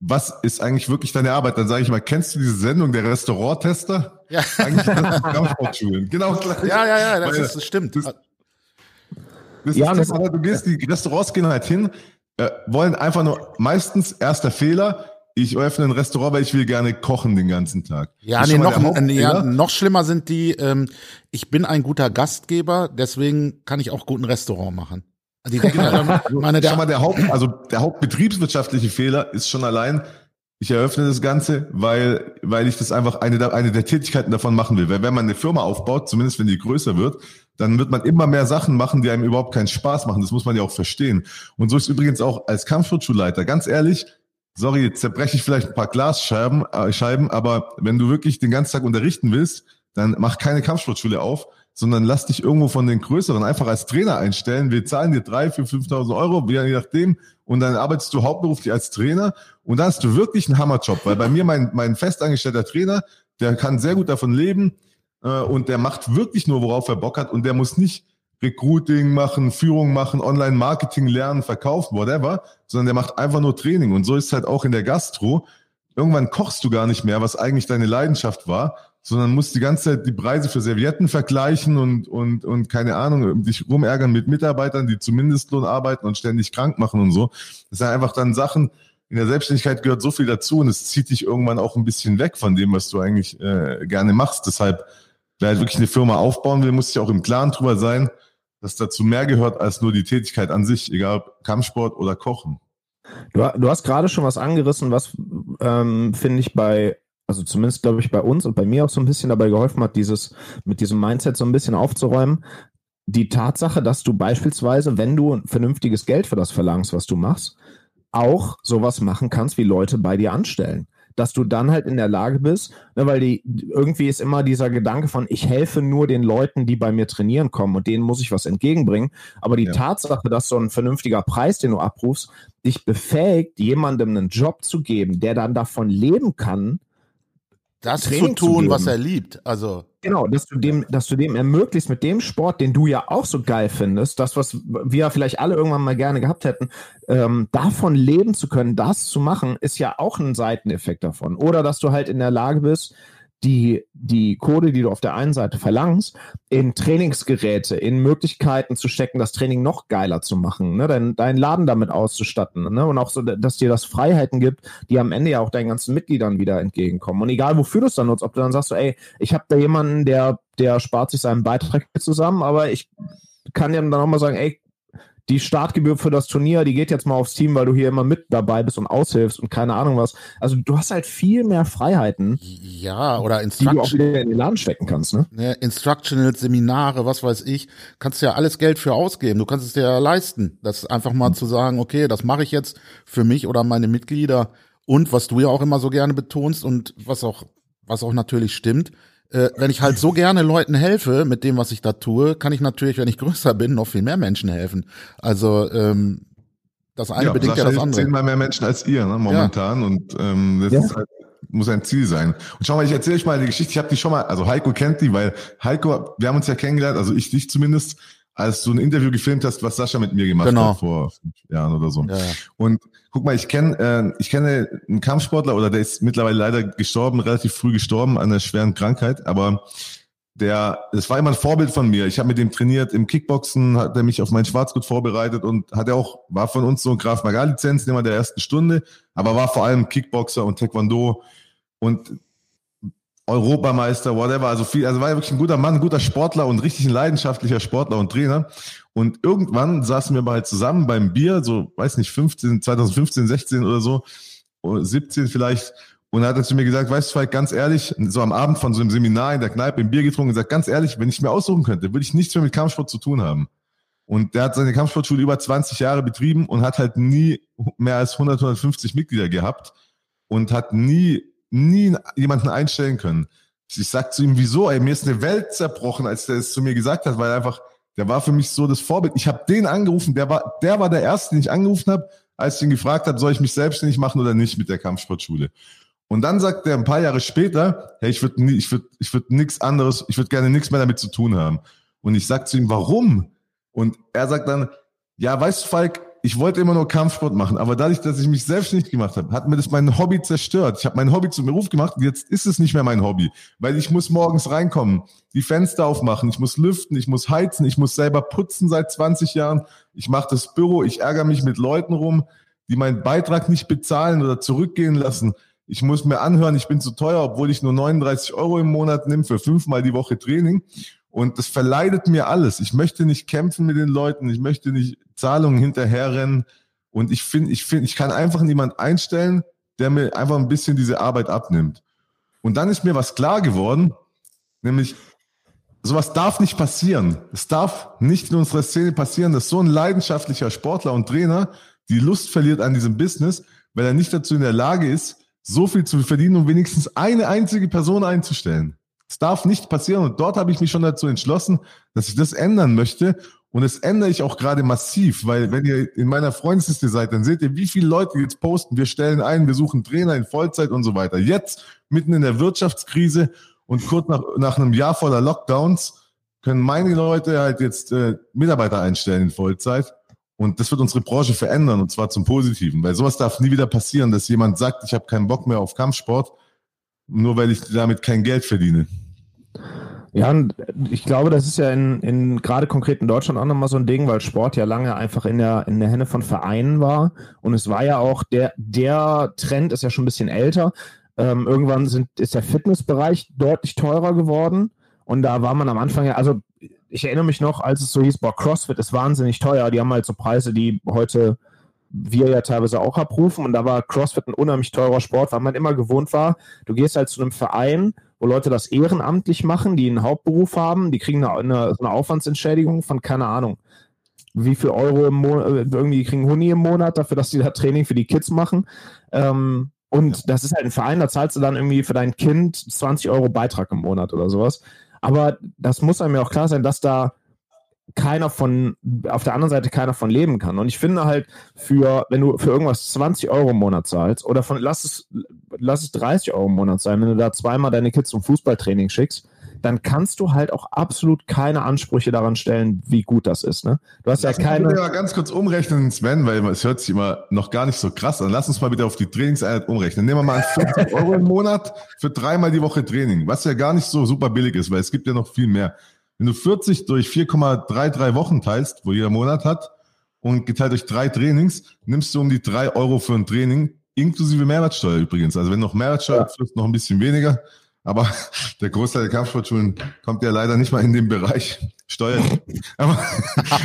was ist eigentlich wirklich deine Arbeit, dann sage ich mal, kennst du diese Sendung der Restauranttester?
Ja.
Eigentlich das. Genau gleich.
Ja, ja, ja, das,
Weil
ist, das stimmt.
das- Das
Ja,
ist
das-
aber du gehst, die Restaurants gehen halt hin, äh, wollen einfach nur, meistens erster Fehler, ich öffne ein Restaurant, weil ich will gerne kochen den ganzen Tag.
Ja,
Das ist
nee, noch, nee, ja, noch schlimmer sind die, ähm, ich bin ein guter Gastgeber, deswegen kann ich auch gut ein Restaurant machen. Die denken, ja, meine,
Schau mal,
der,
der Haupt, also der hauptbetriebswirtschaftliche Fehler ist schon allein, ich eröffne das Ganze, weil, weil ich das einfach eine der, eine der Tätigkeiten davon machen will. Weil wenn man eine Firma aufbaut, zumindest wenn die größer wird, dann wird man immer mehr Sachen machen, die einem überhaupt keinen Spaß machen. Das muss man ja auch verstehen. Und so ist übrigens auch als Kampfsportschulleiter. Ganz ehrlich, sorry, jetzt zerbreche ich vielleicht ein paar Glasscheiben, äh, Scheiben, aber wenn du wirklich den ganzen Tag unterrichten willst, dann mach keine Kampfsportschule auf, sondern lass dich irgendwo von den Größeren einfach als Trainer einstellen. Wir zahlen dir drei, für 5.000 Euro, je nachdem, und dann arbeitest du hauptberuflich als Trainer. Und dann hast du wirklich einen Hammerjob, weil bei mir mein, mein festangestellter Trainer, der kann sehr gut davon leben äh, und der macht wirklich nur, worauf er Bock hat. Und der muss nicht Recruiting machen, Führung machen, Online-Marketing lernen, verkaufen, whatever, sondern der macht einfach nur Training. Und so ist es halt auch in der Gastro. Irgendwann kochst du gar nicht mehr, was eigentlich deine Leidenschaft war, sondern musst die ganze Zeit die Preise für Servietten vergleichen und, und, und keine Ahnung, dich rumärgern mit Mitarbeitern, die zum Mindestlohn arbeiten und ständig krank machen und so. Das sind einfach dann Sachen, in der Selbstständigkeit gehört so viel dazu und es zieht dich irgendwann auch ein bisschen weg von dem, was du eigentlich äh, gerne machst. Deshalb, wer halt wirklich eine Firma aufbauen will, muss sich auch im Klaren drüber sein, dass dazu mehr gehört als nur die Tätigkeit an sich, egal Kampfsport oder Kochen.
Du, du hast gerade schon was angerissen, was ähm, finde ich bei, also zumindest glaube ich bei uns und bei mir auch so ein bisschen dabei geholfen hat, dieses mit diesem Mindset so ein bisschen aufzuräumen. Die Tatsache, dass du beispielsweise, wenn du ein vernünftiges Geld für das verlangst, was du machst, auch sowas machen kannst, wie Leute bei dir anstellen. Dass du dann halt in der Lage bist, ne, weil die, irgendwie ist immer dieser Gedanke von, ich helfe nur den Leuten, die bei mir trainieren kommen und denen muss ich was entgegenbringen. Aber die
Ja.
Tatsache, dass so ein vernünftiger Preis, den du abrufst, dich befähigt, jemandem einen Job zu geben, der dann davon leben kann,
das
Training
zu
zu
tun, was
geben.
er liebt. Also,
Genau, dass du dem, dass du dem ermöglicht mit dem Sport, den du ja auch so geil findest, das, was wir vielleicht alle irgendwann mal gerne gehabt hätten, ähm, davon leben zu können, das zu machen, ist ja auch ein Seiteneffekt davon. Oder dass du halt in der Lage bist, die, die Code, die du auf der einen Seite verlangst, in Trainingsgeräte, in Möglichkeiten zu stecken, das Training noch geiler zu machen, ne? dein, deinen Laden damit auszustatten ne? und auch so, dass dir das Freiheiten gibt, die am Ende ja auch deinen ganzen Mitgliedern wieder entgegenkommen. Und egal, wofür du es dann nutzt, ob du dann sagst, so, ey, ich habe da jemanden, der, der spart sich seinen Beitrag zusammen, aber ich kann dir dann auch mal sagen, ey, die Startgebühr für das Turnier, die geht jetzt mal aufs Team, weil du hier immer mit dabei bist und aushilfst und keine Ahnung was. Also du hast halt viel mehr Freiheiten,
ja, oder
die du auch
Instruction,
wieder in den Laden stecken kannst, ne?
ne, Instructional, Seminare, was weiß ich, kannst du ja alles Geld für ausgeben. Du kannst es dir ja leisten. Das einfach mal zu sagen, okay, das mache ich jetzt für mich oder meine Mitglieder. Und was du ja auch immer so gerne betonst und was auch, was auch natürlich stimmt, äh, wenn ich halt so gerne Leuten helfe mit dem, was ich da tue, kann ich natürlich, wenn ich größer bin, noch viel mehr Menschen helfen. Also ähm, das eine bedingt ja das andere.
zehnmal mehr Menschen als ihr, ne, momentan. Und ähm, das
Ja.
ist halt, muss ein Ziel sein. Und schau mal, ich erzähle euch mal die Geschichte. Ich habe die schon mal, also Heiko kennt die, weil Heiko, wir haben uns ja kennengelernt, also ich dich zumindest, als du ein Interview gefilmt hast, was Sascha mit mir gemacht
Genau.
hat vor fünf Jahren oder so.
Ja, ja.
Und guck mal, ich kenne äh, ich kenne einen Kampfsportler oder der ist mittlerweile leider gestorben, relativ früh gestorben an einer schweren Krankheit, aber der, es war immer ein Vorbild von mir. Ich habe mit dem trainiert im Kickboxen, hat er mich auf mein Schwarzgurt vorbereitet und hat er auch, war von uns so ein Graf Magal Lizenznehmer der ersten Stunde, aber war vor allem Kickboxer und Taekwondo und Europameister, whatever. Also viel, also war ja wirklich ein guter Mann, ein guter Sportler und richtig ein leidenschaftlicher Sportler und Trainer. Und irgendwann saßen wir mal zusammen beim Bier, so, weiß nicht, 15, 2015, 16 oder so, oder 17 vielleicht. Und hat er zu mir gesagt, weißt du, Falk, ganz ehrlich, so am Abend von so einem Seminar in der Kneipe ein Bier getrunken gesagt, ganz ehrlich, wenn ich mir aussuchen könnte, würde ich nichts mehr mit Kampfsport zu tun haben. Und der hat seine Kampfsportschule über 20 Jahre betrieben und hat halt nie mehr als 100, 150 Mitglieder gehabt und hat nie, nie jemanden einstellen können. Ich, sag zu ihm, wieso? Ey, mir ist eine Welt zerbrochen, als der es zu mir gesagt hat, weil einfach, der war für mich so das Vorbild. Ich habe den angerufen, der war, der war der Erste, den ich angerufen habe, als ich ihn gefragt habe, soll ich mich selbstständig machen oder nicht mit der Kampfsportschule. Und dann sagt er ein paar Jahre später, hey, ich würde ich würd, ich würd nichts anderes, ich würde gerne nichts mehr damit zu tun haben. Und ich sag zu ihm, warum? Und er sagt dann, ja, weißt du, Falk, ich wollte immer nur Kampfsport machen, aber dadurch, dass ich mich selbstständig gemacht habe, hat mir das mein Hobby zerstört. Ich habe mein Hobby zum Beruf gemacht und jetzt ist es nicht mehr mein Hobby, weil ich muss morgens reinkommen, die Fenster aufmachen, ich muss lüften, ich muss heizen, ich muss selber putzen seit 20 Jahren, ich mache das Büro, ich ärgere mich mit Leuten rum, die meinen Beitrag nicht bezahlen oder zurückgehen lassen. Ich muss mir anhören, ich bin zu teuer, obwohl ich nur 39 Euro im Monat nehme für fünfmal die Woche Training. Und das verleidet mir alles. Ich möchte nicht kämpfen mit den Leuten. Ich möchte nicht Zahlungen hinterherrennen. Und ich finde, ich finde, ich kann einfach niemand einstellen, der mir einfach ein bisschen diese Arbeit abnimmt. Und dann ist mir was klar geworden, nämlich sowas darf nicht passieren. Es darf nicht in unserer Szene passieren, dass so ein leidenschaftlicher Sportler und Trainer die Lust verliert an diesem Business, weil er nicht dazu in der Lage ist, so viel zu verdienen, um wenigstens eine einzige Person einzustellen. Es darf nicht passieren. Und dort habe ich mich schon dazu entschlossen, dass ich das ändern möchte. Und das ändere ich auch gerade massiv, weil wenn ihr in meiner Freundesliste seid, dann seht ihr, wie viele Leute jetzt posten, wir stellen ein, wir suchen Trainer in Vollzeit und so weiter. Jetzt, mitten in der Wirtschaftskrise und kurz nach, nach einem Jahr voller Lockdowns, können meine Leute halt jetzt äh, Mitarbeiter einstellen in Vollzeit. Und das wird unsere Branche verändern, und zwar zum Positiven. Weil sowas darf nie wieder passieren, dass jemand sagt, ich habe keinen Bock mehr auf Kampfsport, nur weil ich damit kein Geld verdiene.
Ja, ich glaube, das ist ja in, in gerade konkret in Deutschland auch nochmal so ein Ding, weil Sport ja lange einfach in der, in der Hände von Vereinen war. Und es war ja auch, der, der Trend ist ja schon ein bisschen älter. Ähm, irgendwann sind, ist der Fitnessbereich deutlich teurer geworden. Und da war man am Anfang ja, also ich erinnere mich noch, als es so hieß, boah, CrossFit ist wahnsinnig teuer. Die haben halt so Preise, die heute wir ja teilweise auch abrufen. Und da war CrossFit ein unheimlich teurer Sport, weil man immer gewohnt war, du gehst halt zu einem Verein, wo Leute das ehrenamtlich machen, die einen Hauptberuf haben, die kriegen eine, eine, eine Aufwandsentschädigung von, keine Ahnung, wie viel Euro im Monat, irgendwie kriegen Huni im Monat dafür, dass die da Training für die Kids machen. Ähm, und ja. das ist halt ein Verein, da zahlst du dann irgendwie für dein Kind 20 Euro Beitrag im Monat oder sowas. Aber das muss einem ja auch klar sein, dass da keiner von, auf der anderen Seite keiner von leben kann. Und ich finde halt, für, wenn du für irgendwas 20 Euro im Monat zahlst, oder von, lass es, lass es 30 Euro im Monat sein, wenn du da zweimal deine Kids zum Fußballtraining schickst, dann kannst du halt auch absolut keine Ansprüche daran stellen, wie gut das ist. Ne? Du hast
Lass
ja keine. Ich
mal ganz kurz umrechnen, Sven, weil es hört sich immer noch gar nicht so krass an. Lass uns mal wieder auf die Trainingseinheit umrechnen. Nehmen wir mal 50 Euro im Monat für dreimal die Woche Training, was ja gar nicht so super billig ist, weil es gibt ja noch viel mehr. Wenn du 40 durch 4,33 Wochen teilst, wo jeder Monat hat, und geteilt durch drei Trainings, nimmst du um die drei Euro für ein Training, inklusive Mehrwertsteuer übrigens. Also wenn noch Mehrwertsteuer ja. frisst, noch ein bisschen weniger. Aber der Großteil der Kampfsportschulen kommt ja leider nicht mal in den Bereich Steuern. Aber,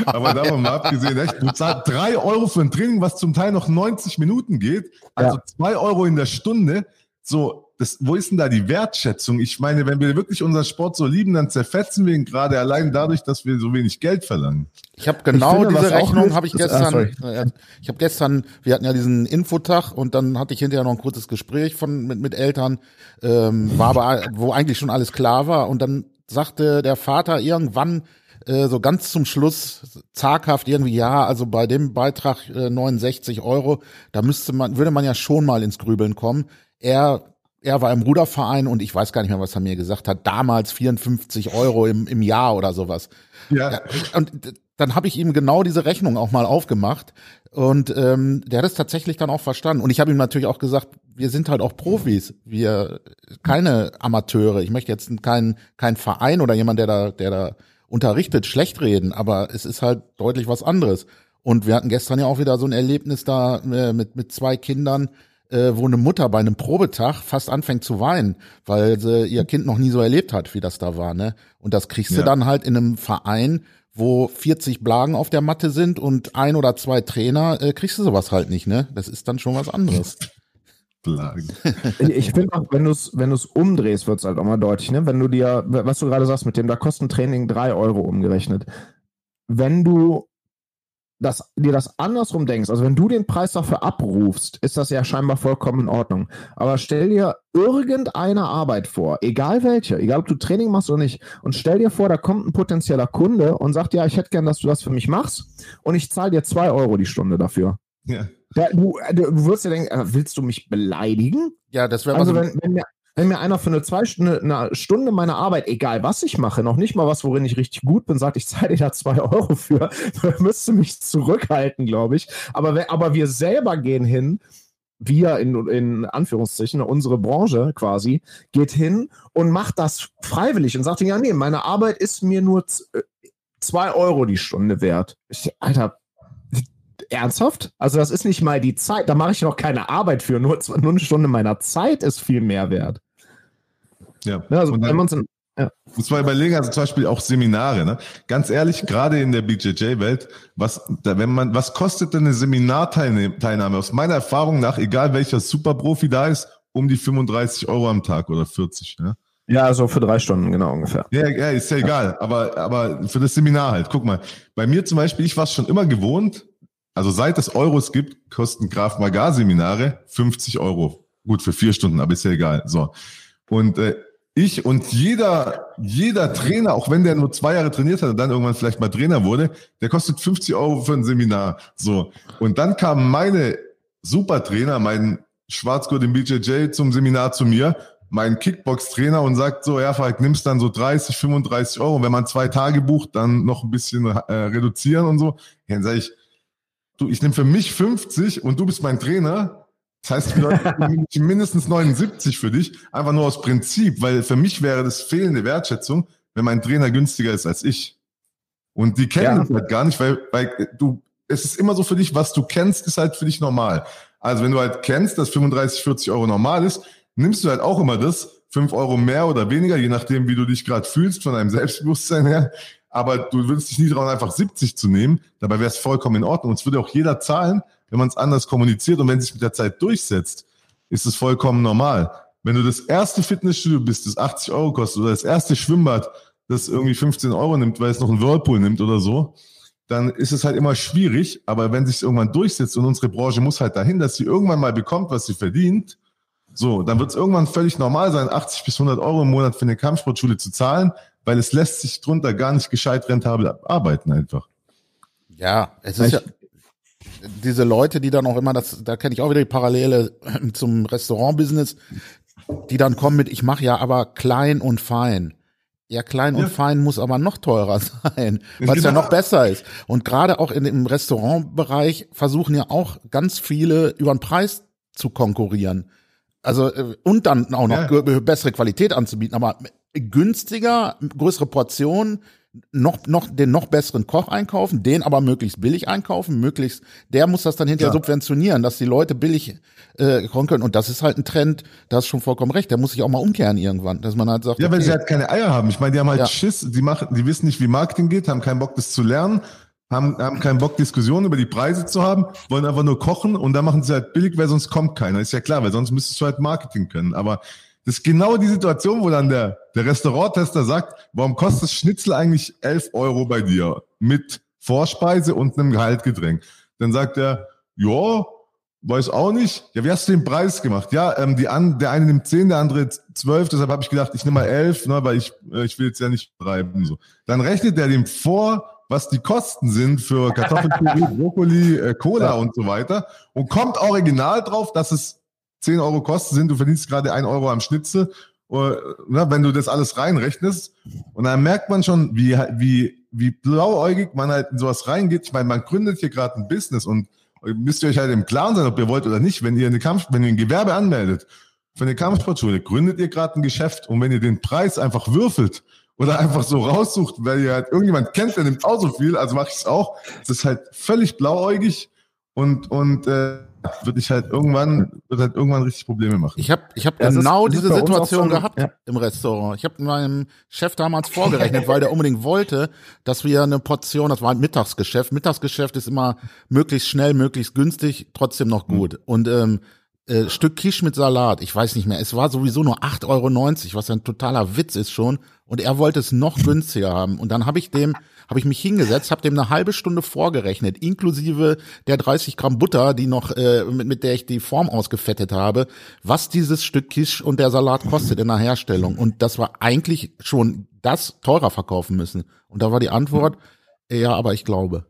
aber davon mal abgesehen, echt, du zahlst drei Euro für ein Training, was zum Teil noch 90 Minuten geht, also ja. zwei Euro in der Stunde. So, das, wo ist denn da die Wertschätzung? Ich meine, wenn wir wirklich unseren Sport so lieben, dann zerfetzen wir ihn gerade allein dadurch, dass wir so wenig Geld verlangen.
Ich habe genau ich finde, diese Rechnung habe ich gestern. Ah, ich habe gestern, wir hatten ja diesen Infotag und dann hatte ich hinterher noch ein kurzes Gespräch von mit, mit Eltern, ähm, war aber wo eigentlich schon alles klar war und dann sagte der Vater irgendwann äh, so ganz zum Schluss zaghaft irgendwie, ja, also bei dem Beitrag äh, 69 Euro, da müsste man, würde man ja schon mal ins Grübeln kommen. Er er war im Ruderverein und ich weiß gar nicht mehr, was er mir gesagt hat. Damals 54 Euro im, im Jahr oder sowas. Ja. Und dann habe ich ihm genau diese Rechnung auch mal aufgemacht und ähm, der hat es tatsächlich dann auch verstanden. Und ich habe ihm natürlich auch gesagt, wir sind halt auch Profis, wir keine Amateure. Ich möchte jetzt keinen kein Verein oder jemand, der da, der da unterrichtet, schlecht reden, aber es ist halt deutlich was anderes. Und wir hatten gestern ja auch wieder so ein Erlebnis da äh, mit, mit zwei Kindern, äh, wo eine Mutter bei einem Probetag fast anfängt zu weinen, weil sie ihr Kind noch nie so erlebt hat, wie das da war. Ne? Und das kriegst ja. du dann halt in einem Verein, wo 40 Blagen auf der Matte sind und ein oder zwei Trainer, äh, kriegst du sowas halt nicht. Ne? Das ist dann schon was anderes.
Blagen. ich finde auch, wenn du es wenn du's umdrehst, wird es halt auch mal deutlich. Ne? Wenn du dir, was du gerade sagst, mit dem, da kostet ein Training drei Euro umgerechnet. Wenn du das, dir das andersrum denkst, also wenn du den Preis dafür abrufst, ist das ja scheinbar vollkommen in Ordnung. Aber stell dir irgendeine Arbeit vor, egal welche, egal ob du Training machst oder nicht, und stell dir vor, da kommt ein potenzieller Kunde und sagt, ja, ich hätte gern, dass du das für mich machst und ich zahle dir zwei Euro die Stunde dafür. Ja. Da, du, du wirst ja denken, äh, willst du mich beleidigen?
Ja, das wäre
also, so wenn, wenn, mir, wenn mir einer für eine, zwei Stunde, eine Stunde meiner Arbeit, egal was ich mache, noch nicht mal was, worin ich richtig gut bin, sagt, ich zahle dir da zwei Euro für, müsste mich zurückhalten, glaube ich. Aber, aber wir selber gehen hin, wir in, in Anführungszeichen, unsere Branche quasi, geht hin und macht das freiwillig und sagt, ja, nee, meine Arbeit ist mir nur äh, zwei Euro die Stunde wert. Ich, Alter, ernsthaft? Also das ist nicht mal die Zeit, da mache ich noch keine Arbeit für, nur, nur eine Stunde meiner Zeit ist viel mehr wert.
Ja, ja also wenn man ja. Muss man überlegen, also zum Beispiel auch Seminare, ne? Ganz ehrlich, gerade in der BJJ-Welt, was, da, wenn man, was kostet denn eine Seminarteilnahme? Aus meiner Erfahrung nach, egal welcher Superprofi da ist, um die 35 Euro am Tag oder 40, ne?
Ja, also für drei Stunden, genau ungefähr.
Ja, ja ist ja egal. Aber, aber für das Seminar halt. Guck mal, bei mir zum Beispiel, ich war es schon immer gewohnt, also seit es Euros gibt, kosten Graf Magar Seminare 50 Euro. Gut, für vier Stunden, aber ist ja egal. So. Und äh, ich und jeder, jeder Trainer, auch wenn der nur zwei Jahre trainiert hat und dann irgendwann vielleicht mal Trainer wurde, der kostet 50 Euro für ein Seminar. So. Und dann kamen meine Supertrainer, mein Schwarzgurt im BJJ zum Seminar zu mir, mein Kickbox-Trainer und sagt so, ja, Falk, nimmst dann so 30, 35 Euro. Wenn man zwei Tage bucht, dann noch ein bisschen äh, reduzieren und so. Ja, dann sage ich, du, ich nehme für mich 50 und du bist mein Trainer das heißt, mindestens 79 für dich, einfach nur aus Prinzip, weil für mich wäre das fehlende Wertschätzung, wenn mein Trainer günstiger ist als ich. Und die kennen ja. das halt gar nicht, weil, weil du, es ist immer so für dich, was du kennst, ist halt für dich normal. Also wenn du halt kennst, dass 35, 40 Euro normal ist, nimmst du halt auch immer das, 5 Euro mehr oder weniger, je nachdem, wie du dich gerade fühlst, von deinem Selbstbewusstsein her. Aber du würdest dich nie trauen, einfach 70 zu nehmen. Dabei wäre es vollkommen in Ordnung. Und es würde auch jeder zahlen, wenn man es anders kommuniziert und wenn es sich mit der Zeit durchsetzt, ist es vollkommen normal. Wenn du das erste Fitnessstudio bist, das 80 Euro kostet, oder das erste Schwimmbad, das irgendwie 15 Euro nimmt, weil es noch einen Whirlpool nimmt oder so, dann ist es halt immer schwierig. Aber wenn sich irgendwann durchsetzt und unsere Branche muss halt dahin, dass sie irgendwann mal bekommt, was sie verdient, so, dann wird es irgendwann völlig normal sein, 80 bis 100 Euro im Monat für eine Kampfsportschule zu zahlen, weil es lässt sich drunter gar nicht gescheit rentabel arbeiten einfach.
Ja, es ist ja, diese Leute, die dann auch immer, das, da kenne ich auch wieder die Parallele zum Restaurant-Business, die dann kommen mit, ich mache ja aber klein und fein. Ja, klein ja. und fein muss aber noch teurer sein, weil es ja genau. noch besser ist. Und gerade auch in dem Restaurantbereich versuchen ja auch ganz viele über den Preis zu konkurrieren. Also äh, und dann auch noch ja. bessere Qualität anzubieten, aber günstiger, größere Portionen, noch, noch, den noch besseren Koch einkaufen, den aber möglichst billig einkaufen, möglichst, der muss das dann hinterher ja. subventionieren, dass die Leute billig äh, kommen können. Und das ist halt ein Trend, da ist schon vollkommen recht, der muss sich auch mal umkehren irgendwann, dass man halt sagt.
Ja, okay, weil sie halt keine Eier haben. Ich meine, die haben halt ja. Schiss, die machen, die wissen nicht, wie Marketing geht, haben keinen Bock, das zu lernen, haben, haben keinen Bock, Diskussionen über die Preise zu haben, wollen einfach nur kochen und dann machen sie halt billig, weil sonst kommt keiner. Ist ja klar, weil sonst müsstest du halt Marketing können. Aber das ist genau die Situation, wo dann der, der Restauranttester sagt, warum kostet Schnitzel eigentlich 11 Euro bei dir mit Vorspeise und einem Gehaltgetränk? Dann sagt er, ja, weiß auch nicht. Ja, wie hast du den Preis gemacht? Ja, ähm, die an, der eine nimmt 10, der andere 12, deshalb habe ich gedacht, ich nehme mal 11, ne, weil ich, äh, ich will jetzt ja nicht treiben. So. Dann rechnet er dem vor, was die Kosten sind für Kartoffelpüree, Brokkoli, äh, Cola und so weiter und kommt original drauf, dass es 10 Euro Kosten sind, du verdienst gerade 1 Euro am Schnitzel, oder, ne, wenn du das alles reinrechnest. Und dann merkt man schon, wie, wie, wie blauäugig man halt in sowas reingeht. Ich meine, man gründet hier gerade ein Business und müsst ihr euch halt im Klaren sein, ob ihr wollt oder nicht. Wenn ihr eine Kampf, wenn ihr ein Gewerbe anmeldet für eine Kampfsportschule, gründet ihr gerade ein Geschäft und wenn ihr den Preis einfach würfelt oder einfach so raussucht, weil ihr halt irgendjemand kennt, der nimmt auch so viel, also mache ich es auch. Das ist halt völlig blauäugig und und äh, würde ich halt irgendwann, wird halt irgendwann richtig Probleme machen.
Ich habe ich hab ja, genau diese Situation so gehabt ja. im Restaurant. Ich habe meinem Chef damals vorgerechnet, weil der unbedingt wollte, dass wir eine Portion, das war ein Mittagsgeschäft. Mittagsgeschäft ist immer möglichst schnell, möglichst günstig, trotzdem noch gut. Mhm. Und ähm, äh, Stück Quiche mit Salat. Ich weiß nicht mehr. Es war sowieso nur 8,90 Euro, was ein totaler Witz ist schon. Und er wollte es noch günstiger haben. Und dann habe ich dem, habe ich mich hingesetzt, habe dem eine halbe Stunde vorgerechnet, inklusive der 30 Gramm Butter, die noch, äh, mit, mit der ich die Form ausgefettet habe, was dieses Stück Quiche und der Salat kostet in der Herstellung. Und das war eigentlich schon das teurer verkaufen müssen. Und da war die Antwort, ja, aber ich glaube.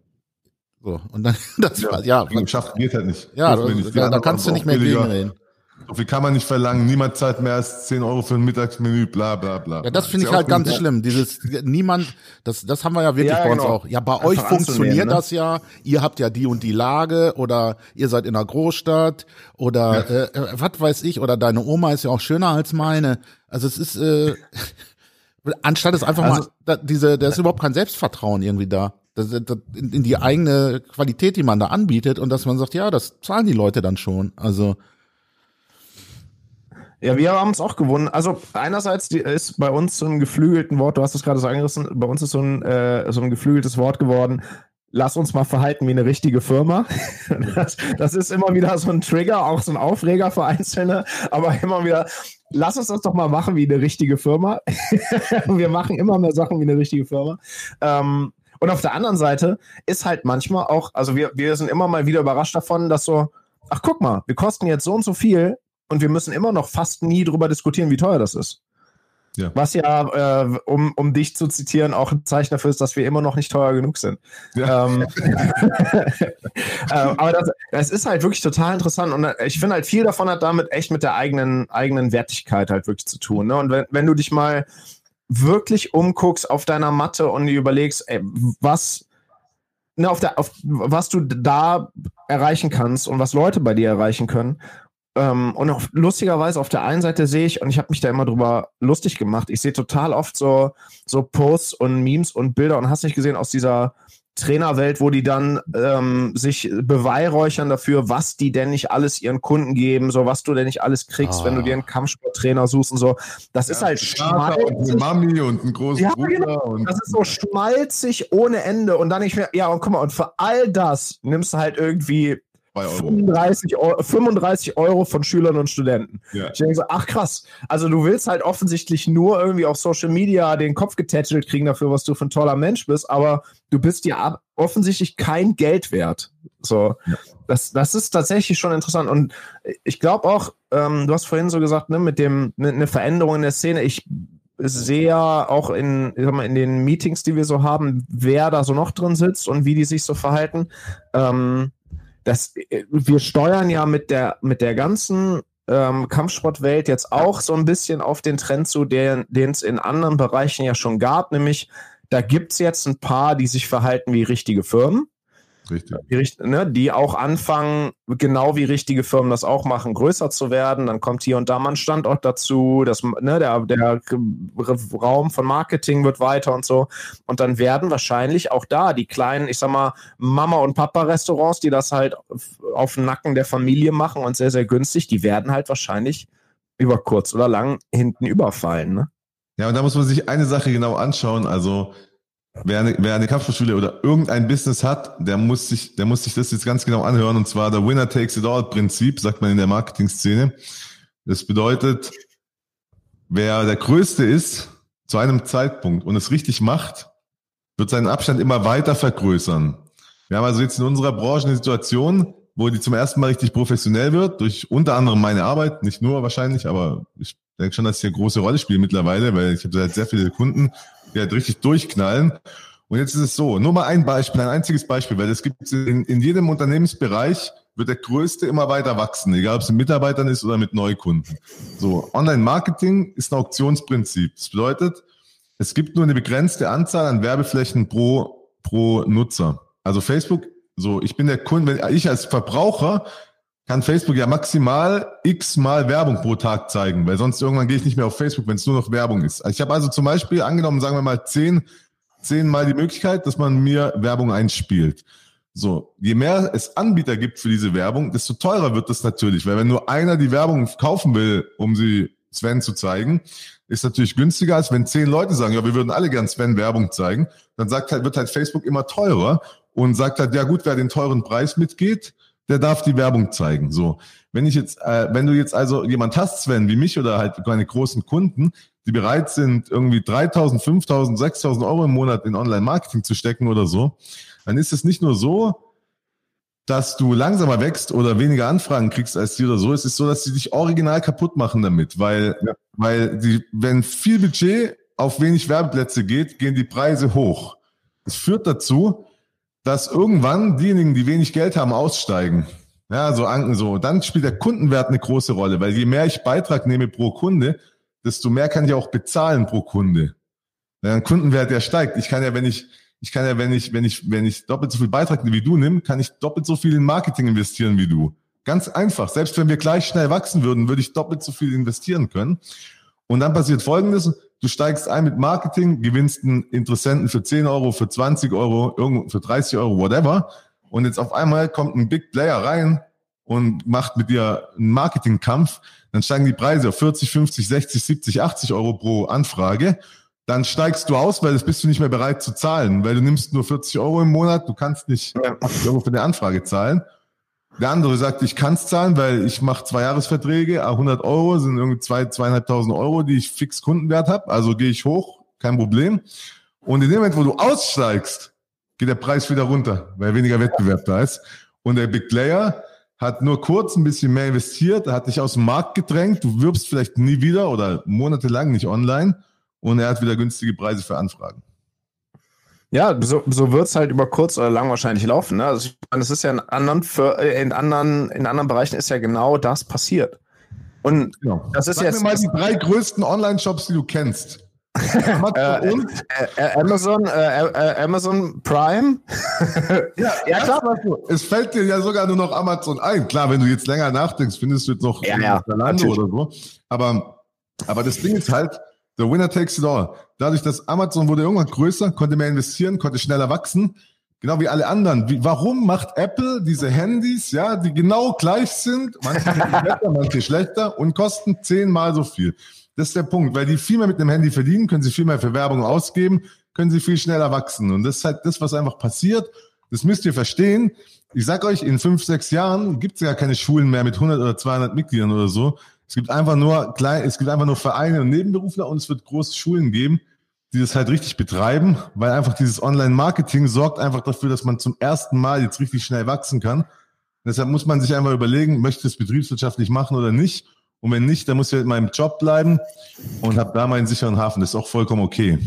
So, und dann, das
Ja,
war, ja,
Wissenschaft geht halt nicht.
ja,
Dürfen wir
da,
Ja,
kannst du nicht mehr gegenreden.
So viel kann man nicht verlangen. Niemand zahlt mehr als 10 Euro für ein Mittagsmenü, bla bla bla.
Ja, das finde ich
ja
halt ganz schlimm. Dieses niemand, das das haben wir ja wirklich
Ja,
bei uns
genau.
auch. Ja, bei
Einfach
euch funktioniert
ne?
das ja. Ihr habt ja die und die Lage oder ihr seid in einer Großstadt oder äh, äh, was weiß ich oder deine Oma ist ja auch schöner als meine. Also es ist äh, anstatt es einfach
Also-
mal da, diese, da ist überhaupt kein Selbstvertrauen irgendwie da. Das, das, in, in die eigene Qualität, die man da anbietet und dass man sagt, ja, das zahlen die Leute dann schon. Also
Ja, wir haben es auch gewonnen. Also einerseits die, ist bei uns so ein geflügelten Wort, du hast es gerade so angerissen, bei uns ist so ein, äh, so ein geflügeltes Wort geworden. Lass uns mal verhalten wie eine richtige Firma. Das, das ist immer wieder so ein Trigger, auch so ein Aufreger für Einzelne, aber immer wieder, lass uns das doch mal machen wie eine richtige Firma. wir machen immer mehr Sachen wie eine richtige Firma. Ähm, und auf der anderen Seite ist halt manchmal auch, also wir, wir sind immer mal wieder überrascht davon, dass so, ach guck mal, wir kosten jetzt so und so viel und wir müssen immer noch fast nie drüber diskutieren, wie teuer das ist.
Ja.
Was ja, äh, um, um dich zu zitieren, auch ein Zeichen dafür ist, dass wir immer noch nicht teuer genug sind.
Ja.
Ähm, ähm, aber das, das ist halt wirklich total interessant und äh, ich finde halt viel davon hat damit echt mit der eigenen, eigenen Wertigkeit halt wirklich zu tun. Ne? Und wenn, wenn du dich mal wirklich umguckst auf deiner Matte und dir überlegst, ey, was, ne, auf der, auf, was du da erreichen kannst und was Leute bei dir erreichen können. Ähm, und auch lustigerweise auf der einen Seite sehe ich, und ich habe mich da immer drüber lustig gemacht, ich sehe total oft so, so Posts und Memes und Bilder und hast nicht gesehen aus dieser Trainerwelt, wo die dann ähm, sich beweihräuchern dafür, was die denn nicht alles ihren Kunden geben, so was du denn nicht alles kriegst,
Ah.
wenn du dir einen Kampfsporttrainer suchst und so. Das ist halt
Vater und eine
schmalzig.
Mami und ein großer
Ja,
Bruder.
genau.
Und
Das ist so schmalzig ohne Ende. Und dann nicht mehr, ja, und guck mal, und für all das nimmst du halt irgendwie
Euro.
35 Euro, 35 Euro von Schülern und Studenten.
Ja.
Ich denke so, ach krass. Also du willst halt offensichtlich nur irgendwie auf Social Media den Kopf getätschelt kriegen dafür, was du für ein toller Mensch bist, aber du bist ab- offensichtlich kein Geld wert. So, das, das ist tatsächlich schon interessant. Und ich glaube auch, ähm, du hast vorhin so gesagt, ne, mit dem, ne, eine Veränderung in der Szene. Ich sehe ja auch in, ich sag mal, in den Meetings, die wir so haben, wer da so noch drin sitzt und wie die sich so verhalten. Ähm, das, äh, wir steuern ja mit der, mit der ganzen ähm, Kampfsportwelt jetzt auch so ein bisschen auf den Trend zu, den den es in anderen Bereichen ja schon gab, nämlich da gibt es jetzt ein paar, die sich verhalten wie richtige Firmen
Richtig.
die, ne, die auch anfangen, genau wie richtige Firmen das auch machen, größer zu werden. Dann kommt hier und da mal ein Standort dazu, das, ne, der, der Raum von Marketing wird weiter und so. Und dann werden wahrscheinlich auch da die kleinen, ich sag mal, Mama- und Papa-Restaurants, die das halt auf, auf dem Nacken der Familie machen und sehr, sehr günstig, die werden halt wahrscheinlich über kurz oder lang hinten überfallen. Ne?
Ja, und da muss man sich eine Sache genau anschauen. Also, wer eine, wer eine Kampfsportschule oder irgendein Business hat, der muss sich, der muss sich das jetzt ganz genau anhören. Und zwar der Winner takes it all Prinzip, sagt man in der Marketing-Szene. Das bedeutet, wer der Größte ist zu einem Zeitpunkt und es richtig macht, wird seinen Abstand immer weiter vergrößern. Wir haben also jetzt in unserer Branche eine Situation, wo die zum ersten Mal richtig professionell wird, durch unter anderem meine Arbeit, nicht nur wahrscheinlich, aber ich denke schon, dass hier eine große Rolle spielt mittlerweile, weil ich habe sehr viele Kunden, halt richtig durchknallen. Und jetzt ist es so, nur mal ein Beispiel, ein einziges Beispiel, weil es gibt in, in jedem Unternehmensbereich wird der Größte immer weiter wachsen, egal ob es mit Mitarbeitern ist oder mit Neukunden. So, Online-Marketing ist ein Auktionsprinzip. Das bedeutet, es gibt nur eine begrenzte Anzahl an Werbeflächen pro, pro Nutzer. Also Facebook, so, ich bin der Kunde, wenn ich als Verbraucher kann Facebook ja maximal x mal Werbung pro Tag zeigen, weil sonst irgendwann gehe ich nicht mehr auf Facebook, wenn es nur noch Werbung ist. Ich habe also zum Beispiel angenommen, sagen wir mal zehn, zehn mal die Möglichkeit, dass man mir Werbung einspielt. So, je mehr es Anbieter gibt für diese Werbung, desto teurer wird das natürlich, weil wenn nur einer die Werbung kaufen will, um sie Sven zu zeigen, ist natürlich günstiger, als wenn zehn Leute sagen, ja, wir würden alle gern Sven Werbung zeigen. Dann sagt halt, wird halt Facebook immer teurer und sagt halt, ja gut, wer den teuren Preis mitgeht, der darf die Werbung zeigen. So, wenn ich jetzt, äh, wenn du jetzt also jemand hast, Sven, wie mich oder halt meine großen Kunden, die bereit sind, irgendwie 3.000, 5.000, 6.000 Euro im Monat in Online-Marketing zu stecken oder so, dann ist es nicht nur so, dass du langsamer wächst oder weniger Anfragen kriegst als die oder so. Es ist so, dass sie dich original kaputt machen damit, weil, ja. weil die, wenn viel Budget auf wenig Werbeplätze geht, gehen die Preise hoch. Das führt dazu, dass irgendwann diejenigen, die wenig Geld haben, aussteigen. Ja, so, so. Dann spielt der Kundenwert eine große Rolle, weil je mehr ich Beitrag nehme pro Kunde, desto mehr kann ich auch bezahlen pro Kunde. Ja, ein Kundenwert, der steigt. Ich kann ja, wenn ich, ich kann ja, wenn ich, wenn ich, wenn ich doppelt so viel Beitrag wie du nimm, kann ich doppelt so viel in Marketing investieren wie du. Ganz einfach. Selbst wenn wir gleich schnell wachsen würden, würde ich doppelt so viel investieren können. Und dann passiert Folgendes. Du steigst ein mit Marketing, gewinnst einen Interessenten für 10 Euro, für 20 Euro, irgendwo für 30 Euro, whatever. Und jetzt auf einmal kommt ein Big Player rein und macht mit dir einen Marketingkampf. Dann steigen die Preise auf 40, 50, 60, 70, 80 Euro pro Anfrage dann steigst du aus, weil das bist du nicht mehr bereit zu zahlen, weil du nimmst nur 40 Euro im Monat, du kannst nicht 80 Euro für eine Anfrage zahlen. Der andere sagt, ich kann es zahlen, weil ich mache zwei Jahresverträge, 100 Euro sind irgendwie zwei, zweieinhalbtausend Euro, die ich fix Kundenwert habe, also gehe ich hoch, kein Problem. Und in dem Moment, wo du aussteigst, geht der Preis wieder runter, weil weniger Wettbewerb da ist. Und der Big Player hat nur kurz ein bisschen mehr investiert, hat dich aus dem Markt gedrängt, du wirbst vielleicht nie wieder oder monatelang nicht online und er hat wieder günstige Preise für Anfragen.
Ja, so, so wird es halt über kurz oder lang wahrscheinlich laufen. Ne? Also ich meine, es ist ja in anderen, äh, in anderen, in anderen Bereichen ist ja genau das passiert. Und genau. das ist
Sag
jetzt.
Mir mal die drei größten Online-Shops, die du kennst.
äh, äh, Amazon, äh, äh, Amazon Prime.
ja, ja klar, es fällt dir ja sogar nur noch Amazon ein. Klar, wenn du jetzt länger nachdenkst, findest du jetzt noch
ja, ja,
oder so. Aber, aber das Ding ist halt, The winner takes it all. Dadurch, dass Amazon wurde irgendwann größer, konnte mehr investieren, konnte schneller wachsen. Genau wie alle anderen. Wie, warum macht Apple diese Handys, ja, die genau gleich sind, manche besser, manche schlechter und kosten zehnmal so viel? Das ist der Punkt, weil die viel mehr mit dem Handy verdienen, können sie viel mehr für Werbung ausgeben, können sie viel schneller wachsen. Und das ist halt das, was einfach passiert. Das müsst ihr verstehen. Ich sag euch, in fünf, sechs Jahren gibt es ja keine Schulen mehr mit 100 oder 200 Mitgliedern oder so. Es gibt einfach nur klein, es gibt einfach nur Vereine und Nebenberufler und es wird große Schulen geben, die das halt richtig betreiben, weil einfach dieses Online-Marketing sorgt einfach dafür, dass man zum ersten Mal jetzt richtig schnell wachsen kann. deshalb muss man sich einfach überlegen, möchte ich das betriebswirtschaftlich machen oder nicht? Und wenn nicht, dann muss ich halt in meinem Job bleiben und habe da meinen sicheren Hafen. Das ist auch vollkommen okay.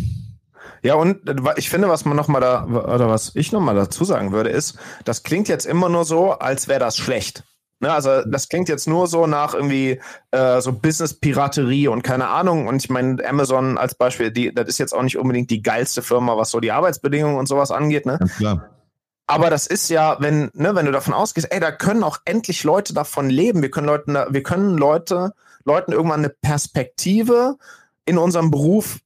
Ja, und ich finde, was man noch mal da, oder was ich noch mal dazu sagen würde, ist, das klingt jetzt immer nur so, als wäre das schlecht. Ne, also das klingt jetzt nur so nach irgendwie äh, so Business-Piraterie und keine Ahnung. Und ich meine, Amazon als Beispiel, die, das ist jetzt auch nicht unbedingt die geilste Firma, was so die Arbeitsbedingungen und sowas angeht. Ne? Ganz klar. Aber das ist ja, wenn, ne, wenn du davon ausgehst, ey, da können auch endlich Leute davon leben. Wir können Leuten, wir können Leute, Leuten irgendwann eine Perspektive in unserem Beruf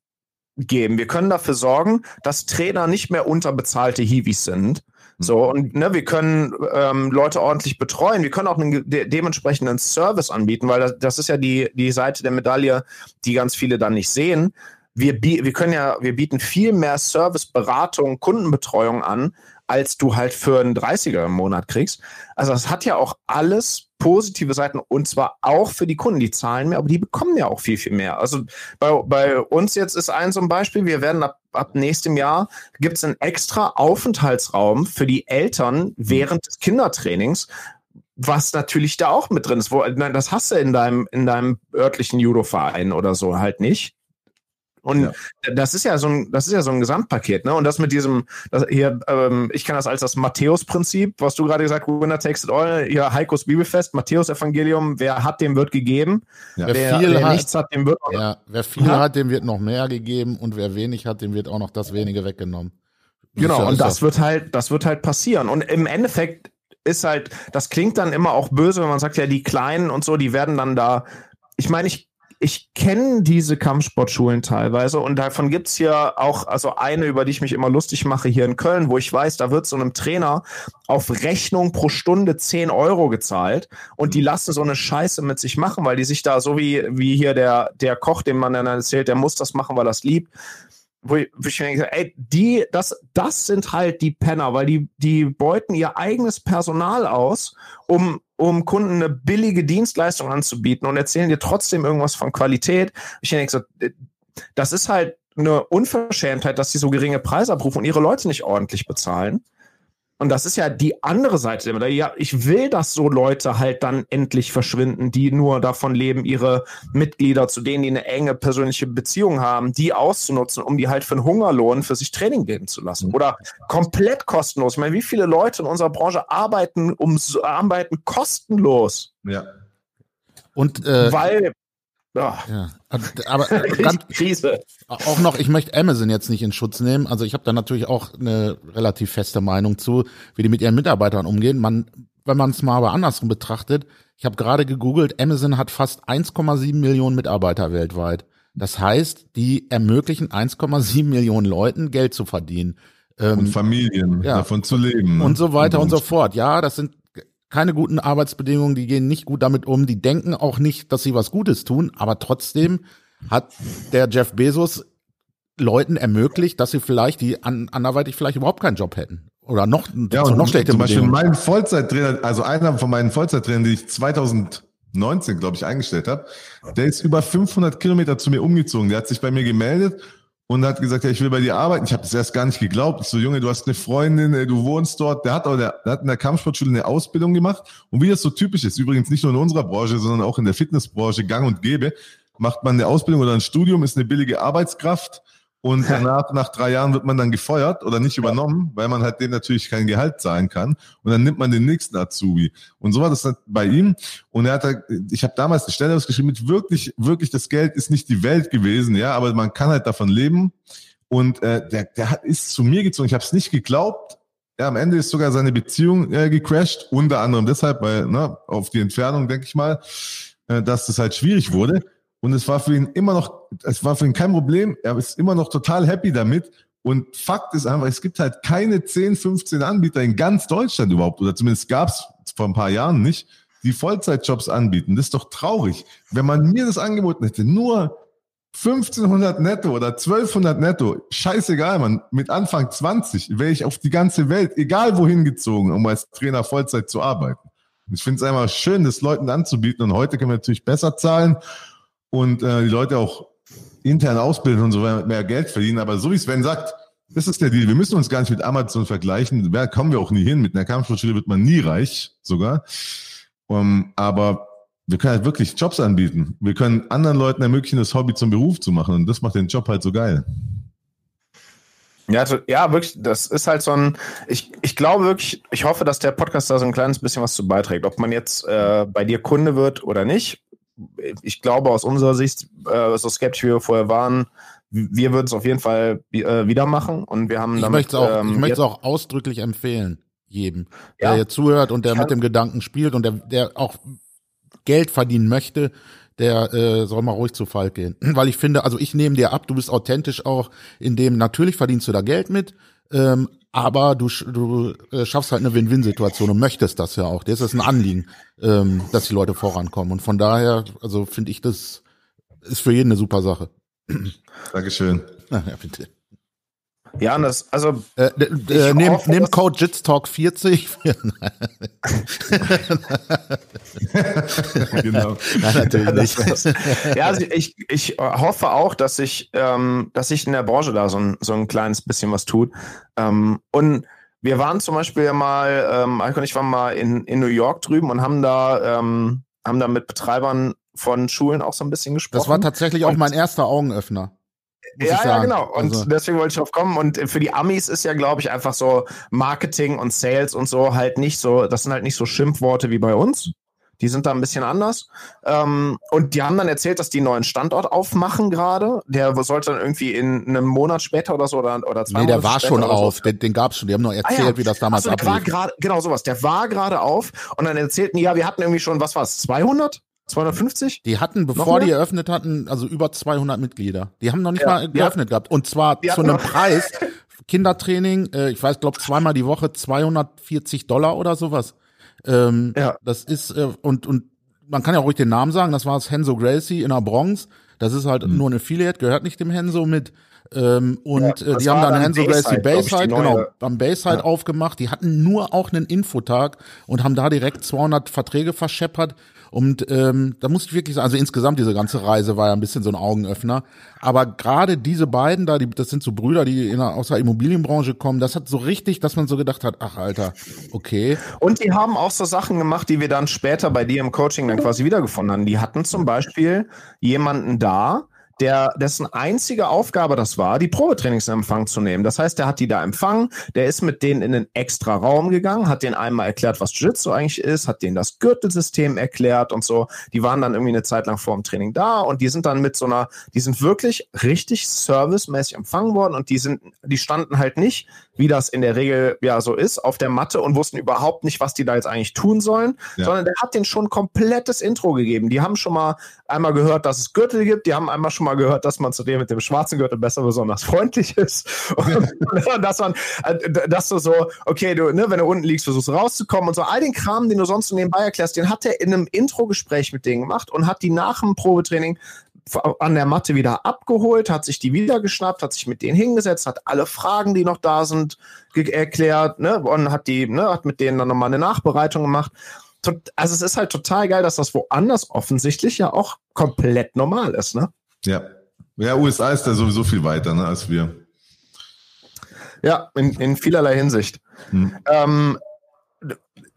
geben. Wir können dafür sorgen, dass Trainer nicht mehr unterbezahlte Hiwis sind, so, und ne, wir können ähm, Leute ordentlich betreuen. Wir können auch einen de dementsprechenden Service anbieten, weil das, das ist ja die, die Seite der Medaille, die ganz viele dann nicht sehen. Wir, wir können ja, wir bieten viel mehr Service, Beratung, Kundenbetreuung an, als du halt für einen 30er im Monat kriegst. Also das hat ja auch alles positive Seiten und zwar auch für die Kunden. Die zahlen mehr, aber die bekommen ja auch viel, viel mehr. Also bei, bei uns jetzt ist ein so ein Beispiel, wir werden ab, ab nächstem Jahr gibt es einen extra Aufenthaltsraum für die Eltern während des Kindertrainings, was natürlich da auch mit drin ist. Wo, das hast du in deinem, in deinem örtlichen Judo-Verein oder so halt nicht. Und ja. das ist ja so ein, das ist ja so ein Gesamtpaket, ne? Und das mit diesem, das hier, ähm, ich kann das als das Matthäus-Prinzip, was du gerade gesagt, Winner takes it all, hier Heikos Bibelfest, Matthäus-Evangelium, wer hat, dem wird gegeben.
Ja. Wer, wer, viel wer hat, nichts hat, dem wird ja, wer viel ja. hat, dem wird noch mehr gegeben und wer wenig hat, dem wird auch noch das wenige weggenommen.
Genau, und das wird halt, das wird halt passieren. Und im Endeffekt ist halt, das klingt dann immer auch böse, wenn man sagt, ja, die Kleinen und so, die werden dann da, ich meine, ich ich kenne diese Kampfsportschulen teilweise und davon gibt es hier auch, also eine, über die ich mich immer lustig mache hier in Köln, wo ich weiß, da wird so einem Trainer auf Rechnung pro Stunde 10 Euro gezahlt und die lassen so eine Scheiße mit sich machen, weil die sich da so wie, wie hier der, der Koch, dem man dann erzählt, der muss das machen, weil er es liebt. wo ich, wo ich mir denke, ey, die, das, das sind halt die Penner, weil die, die beuten ihr eigenes Personal aus, um, um Kunden eine billige Dienstleistung anzubieten und erzählen dir trotzdem irgendwas von Qualität. Ich denke so, das ist halt eine Unverschämtheit, dass sie so geringe Preise abrufen und ihre Leute nicht ordentlich bezahlen. Und das ist ja die andere Seite. Ja, ich will, dass so Leute halt dann endlich verschwinden, die nur davon leben, ihre Mitglieder, zu denen die eine enge persönliche Beziehung haben, die auszunutzen, um die halt für einen Hungerlohn für sich Training geben zu lassen. Oder komplett kostenlos. Ich meine, wie viele Leute in unserer Branche arbeiten, um, arbeiten kostenlos?
Ja. Und äh,
weil
ja. ja. Aber ganz, Krise. auch noch, ich möchte Amazon jetzt nicht in Schutz nehmen. Also ich habe da natürlich auch eine relativ feste Meinung zu, wie die mit ihren Mitarbeitern umgehen. Man, wenn man es mal aber andersrum betrachtet, ich habe gerade gegoogelt, Amazon hat fast 1,7 Millionen Mitarbeiter weltweit. Das heißt, die ermöglichen 1,7 Millionen Leuten Geld zu verdienen.
Ähm, und Familien ja, davon zu leben.
Und so weiter und, und so fort. Ja, das sind keine guten Arbeitsbedingungen, die gehen nicht gut damit um, die denken auch nicht, dass sie was Gutes tun, aber trotzdem hat der Jeff Bezos Leuten ermöglicht, dass sie vielleicht die an, anderweitig vielleicht überhaupt keinen Job hätten. Oder noch,
ja, und noch schlechter. Zum Beispiel mein Vollzeittrainer, also einer von meinen Vollzeittrainern, die ich 2019, glaube ich, eingestellt habe, der ist über 500 Kilometer zu mir umgezogen. Der hat sich bei mir gemeldet und hat gesagt, ja, ich will bei dir arbeiten. Ich habe das erst gar nicht geglaubt. Ich so, Junge, du hast eine Freundin, du wohnst dort. Der hat auch, der, der hat in der Kampfsportschule eine Ausbildung gemacht. Und wie das so typisch ist, übrigens nicht nur in unserer Branche, sondern auch in der Fitnessbranche, gang und gäbe, macht man eine Ausbildung oder ein Studium, ist eine billige Arbeitskraft und danach, nach drei Jahren wird man dann gefeuert oder nicht übernommen, weil man halt dem natürlich kein Gehalt zahlen kann. Und dann nimmt man den nächsten Azubi. Und so war das bei ihm. Und er hat, halt, ich habe damals eine Stelle ausgeschrieben mit wirklich, wirklich, das Geld ist nicht die Welt gewesen, ja, aber man kann halt davon leben. Und äh, der, der hat, ist zu mir gezogen. Ich habe es nicht geglaubt. Ja, am Ende ist sogar seine Beziehung äh, gecrashed, unter anderem deshalb, weil ne, auf die Entfernung, denke ich mal, äh, dass das halt schwierig wurde. Und es war für ihn immer noch, es war für ihn kein Problem. Er ist immer noch total happy damit. Und Fakt ist einfach, es gibt halt keine 10, 15 Anbieter in ganz Deutschland überhaupt, oder zumindest gab es vor ein paar Jahren nicht, die Vollzeitjobs anbieten. Das ist doch traurig. Wenn man mir das angeboten hätte, nur 1500 netto oder 1200 netto, scheißegal, man, mit Anfang 20 wäre ich auf die ganze Welt, egal wohin gezogen, um als Trainer Vollzeit zu arbeiten. Ich finde es einfach schön, das Leuten anzubieten und heute können wir natürlich besser zahlen und äh, die Leute auch intern ausbilden und so mehr Geld verdienen. Aber so wie Sven sagt, das ist der Deal. Wir müssen uns gar nicht mit Amazon vergleichen. Da kommen wir auch nie hin. Mit einer Kampfsportschule wird man nie reich, sogar. Um, aber wir können halt wirklich Jobs anbieten. Wir können anderen Leuten ermöglichen, das Hobby zum Beruf zu machen. Und das macht den Job halt so geil.
Ja, ja, wirklich, das ist halt so ein, ich, ich glaube wirklich, ich hoffe, dass der Podcast da so ein kleines bisschen was zu beiträgt. Ob man jetzt äh, bei dir Kunde wird oder nicht, ich glaube aus unserer Sicht, äh, so skeptisch wie wir vorher waren, wir würden es auf jeden Fall äh, wieder machen und wir haben
ich damit. Auch, ähm, ich möchte es auch ausdrücklich empfehlen, jedem, der ja, hier zuhört und der mit dem Gedanken spielt und der, der auch Geld verdienen möchte, der äh, soll mal ruhig zu Fall gehen. Weil ich finde, also ich nehme dir ab, du bist authentisch auch, in dem natürlich verdienst du da Geld mit, ähm, aber du, du äh, schaffst halt eine Win-Win-Situation und möchtest das ja auch. Das ist ein Anliegen, ähm, dass die Leute vorankommen. Und von daher, also finde ich, das ist für jeden eine super Sache.
Dankeschön.
Ja, bitte.
Ja, das, also.
Äh, äh, nimm, nimm Code JITSTALK 40.
genau. Nein, natürlich nicht. ja, also ich, ich hoffe auch, dass sich, ähm, dass sich in der Branche da so ein, so ein kleines bisschen was tut. Ähm, und wir waren zum Beispiel mal, ähm, Alko und ich waren mal in, in New York drüben und haben da, ähm, haben da mit Betreibern von Schulen auch so ein bisschen gesprochen.
Das war tatsächlich auch mein erster Augenöffner.
Ja, ja, genau. Und also. deswegen wollte ich drauf kommen. Und für die Amis ist ja, glaube ich, einfach so Marketing und Sales und so halt nicht so, das sind halt nicht so Schimpfworte wie bei uns. Die sind da ein bisschen anders. Ähm, und die haben dann erzählt, dass die einen neuen Standort aufmachen gerade. Der sollte dann irgendwie in einem Monat später oder so oder, oder zwei
Nee,
der
war schon auf. So. Den, den gab es schon. Die haben noch erzählt, ah, ja. wie das damals
also, ablief. genau sowas. Der war gerade auf. Und dann erzählten die, ja, wir hatten irgendwie schon, was war es, 200? 250?
Die hatten, bevor die eröffnet hatten, also über 200 Mitglieder. Die haben noch nicht ja, mal geöffnet ja. gehabt. Und zwar zu einem Preis, Kindertraining, äh, ich weiß, glaube zweimal die Woche 240 Dollar oder sowas. Ähm, ja. Das ist, äh, und, und man kann ja ruhig den Namen sagen, das war das Henzo Gracie in der Bronx. Das ist halt mhm. nur ein Affiliate, gehört nicht dem Henso mit. Ähm, und
Ja,
äh, die haben dann
dann
Henso Gracie
Bayside, die
genau, am Bayside
Ja.
aufgemacht. Die hatten nur auch einen Infotag und haben da direkt 200 Verträge verscheppert. Und ähm, da muss ich wirklich sagen, also insgesamt diese ganze Reise war ja ein bisschen so ein Augenöffner. Aber gerade diese beiden da, die, das sind so Brüder, die in aus der Immobilienbranche kommen, das hat so richtig, dass man so gedacht hat, ach Alter, okay.
Und die haben auch so Sachen gemacht, die wir dann später bei dir im Coaching dann quasi wiedergefunden haben. Die hatten zum Beispiel jemanden da, der, dessen einzige Aufgabe das war, die Probetrainings in Empfang zu nehmen. Das heißt, der hat die da empfangen, der ist mit denen in einen extra Raum gegangen, hat denen einmal erklärt, was Jiu-Jitsu eigentlich ist, hat denen das Gürtelsystem erklärt und so. Die waren dann irgendwie eine Zeit lang vor dem Training da und die sind dann mit so einer, die sind wirklich richtig servicemäßig empfangen worden und die sind, die standen halt nicht, wie das in der Regel ja so ist, auf der Matte und wussten überhaupt nicht, was die da jetzt eigentlich tun sollen,
Ja.
sondern der hat denen schon ein komplettes Intro gegeben. Die haben schon mal einmal gehört, dass es Gürtel gibt, die haben einmal schon mal gehört, dass man zu dem mit dem schwarzen Gürtel besser besonders freundlich ist. Und dass man, äh, dass du so, okay, du, ne, wenn du unten liegst, versuchst rauszukommen und so, all den Kram, den du sonst so nebenbei erklärst, den hat er in einem Intro-Gespräch mit denen gemacht und hat die nach dem Probetraining an der Matte wieder abgeholt, hat sich die wieder geschnappt, hat sich mit denen hingesetzt, hat alle Fragen, die noch da sind, erklärt, ne, und hat die, ne, hat mit denen dann nochmal eine Nachbereitung gemacht. Also es ist halt total geil, dass das woanders offensichtlich ja auch komplett normal ist, ne?
Ja. Ja, USA ist da sowieso viel weiter ne, als wir.
Ja, in, in vielerlei Hinsicht.
Hm.
Ähm,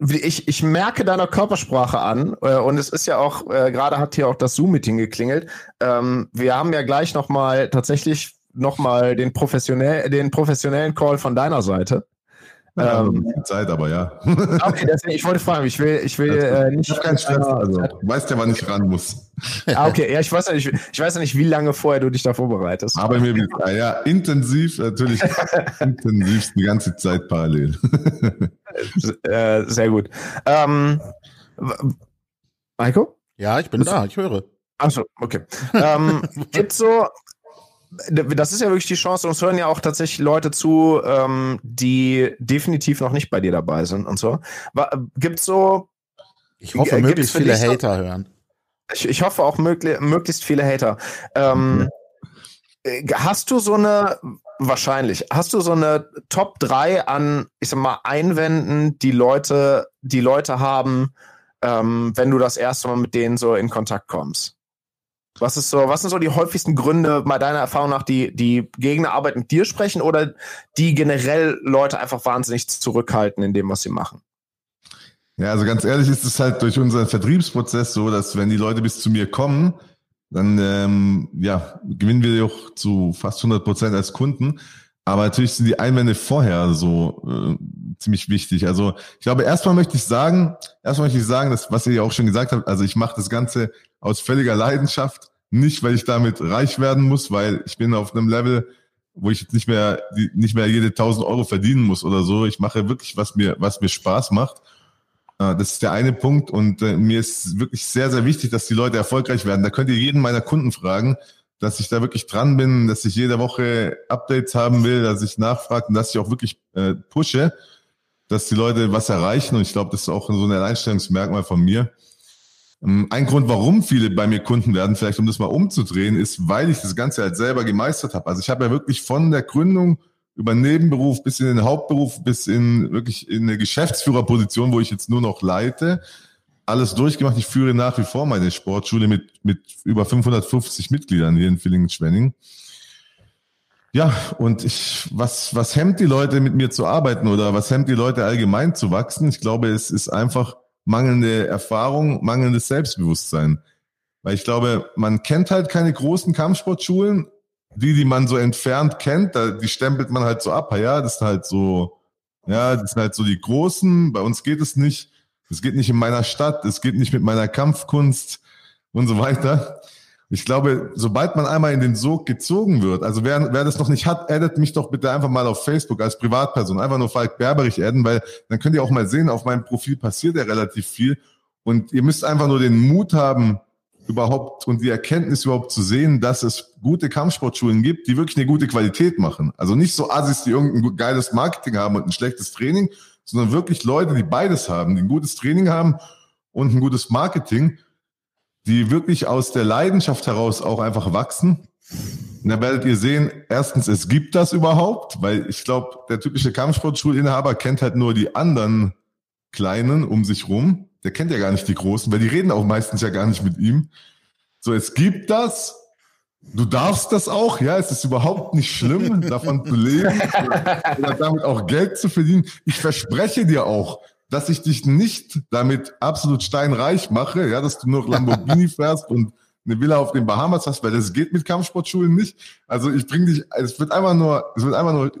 ich, ich merke deiner Körpersprache an äh, und es ist ja auch, äh, gerade hat hier auch das Zoom-Meeting geklingelt. Ähm, wir haben ja gleich nochmal tatsächlich nochmal den, professionell, den professionellen Call von deiner Seite.
Ja,
Ähm,
Zeit, aber ja.
okay, deswegen, ich wollte fragen, ich will, ich will äh, nicht.
Ich habe keinen Stress. Also, du weißt ja, wann ich ran muss.
Ah, okay, ja, ich weiß ja nicht, ich weiß ja nicht, wie lange vorher du dich da vorbereitest.
Aber mir wird, ah, ja, intensiv, natürlich intensiv die ganze Zeit parallel.
Äh, sehr gut. Ähm, Maiko?
Ja, ich bin da, ich höre.
Achso, okay. ähm, gibt so, das ist ja wirklich die Chance, uns hören ja auch tatsächlich Leute zu, ähm, die definitiv noch nicht bei dir dabei sind und so. Gibt so,
Ich hoffe,
Äh,
möglichst
gibt's
viele
dich so-
Hater hören.
ich, ich hoffe auch mögli möglichst viele Hater. Ähm, äh, Hast du so eine, wahrscheinlich, hast du so eine Top 3 an, ich sag mal, Einwänden, die Leute, die Leute haben, ähm, wenn du das erste Mal mit denen so in Kontakt kommst? Was ist so, was sind so die häufigsten Gründe, mal deiner Erfahrung nach, die, die gegen eine Arbeit mit dir sprechen oder die generell Leute einfach wahnsinnig zurückhalten in dem, was sie machen?
Ja, also ganz ehrlich ist es halt durch unseren Vertriebsprozess so, dass wenn die Leute bis zu mir kommen, dann ähm, ja, gewinnen wir auch zu fast 100 Prozent als Kunden. Aber natürlich sind die Einwände vorher so äh, ziemlich wichtig. Also ich glaube, erstmal möchte ich sagen, erstmal möchte ich sagen, dass, was ihr ja auch schon gesagt habt, also ich mache das Ganze aus völliger Leidenschaft, nicht weil ich damit reich werden muss, weil ich bin auf einem Level, wo ich jetzt nicht mehr, nicht mehr jede 1000 Euro verdienen muss oder so. Ich mache wirklich, was mir, was mir Spaß macht. Äh, Das ist der eine Punkt und äh, mir ist wirklich sehr, sehr wichtig, dass die Leute erfolgreich werden. Da könnt ihr jeden meiner Kunden fragen, dass ich da wirklich dran bin, dass ich jede Woche Updates haben will, dass ich nachfrage und dass ich auch wirklich äh, pushe, dass die Leute was erreichen und ich glaube, das ist auch so ein Alleinstellungsmerkmal von mir. Ähm, Ein Grund, warum viele bei mir Kunden werden, vielleicht um das mal umzudrehen, ist, weil ich das Ganze halt selber gemeistert habe. Also ich habe ja wirklich von der Gründung über Nebenberuf bis in den Hauptberuf, bis in wirklich in eine Geschäftsführerposition, wo ich jetzt nur noch leite, alles durchgemacht. Ich führe nach wie vor meine Sportschule mit, mit über 550 Mitgliedern hier in Villingen-Schwenning. Ja, und ich, was, was hemmt die Leute, mit mir zu arbeiten oder was hemmt die Leute allgemein zu wachsen? Ich glaube, es ist einfach mangelnde Erfahrung, mangelndes Selbstbewusstsein. Weil ich glaube, man kennt halt keine großen Kampfsportschulen. Die, die man so entfernt kennt, die stempelt man halt so ab. Ja, das ist halt so, ja, das sind halt so die Großen. Bei uns geht es nicht. Es geht nicht in meiner Stadt. Es geht nicht mit meiner Kampfkunst und so weiter. Ich glaube, sobald man einmal in den Sog gezogen wird, also wer, wer das noch nicht hat, addet mich doch bitte einfach mal auf Facebook als Privatperson. Einfach nur Falk Berberich adden, weil dann könnt ihr auch mal sehen, auf meinem Profil passiert ja relativ viel. Und ihr müsst einfach nur den Mut haben, überhaupt und die Erkenntnis überhaupt zu sehen, dass es gute Kampfsportschulen gibt, die wirklich eine gute Qualität machen. Also nicht so Assis, die irgendein geiles Marketing haben und ein schlechtes Training, sondern wirklich Leute, die beides haben, die ein gutes Training haben und ein gutes Marketing, die wirklich aus der Leidenschaft heraus auch einfach wachsen. Und da werdet ihr sehen, erstens, es gibt das überhaupt, weil ich glaube, der typische Kampfsportschulinhaber kennt halt nur die anderen Kleinen um sich rum. Der kennt ja gar nicht die Großen, weil die reden auch meistens ja gar nicht mit ihm. So, es gibt das. Du darfst das auch, ja, es ist überhaupt nicht schlimm, davon zu leben oder damit auch Geld zu verdienen. Ich verspreche dir auch, dass ich dich nicht damit absolut steinreich mache, ja, dass du noch Lamborghini fährst und eine Villa auf den Bahamas hast, weil das geht mit Kampfsportschulen nicht. Also ich bringe dich, es wird einfach nur, es wird einfach nur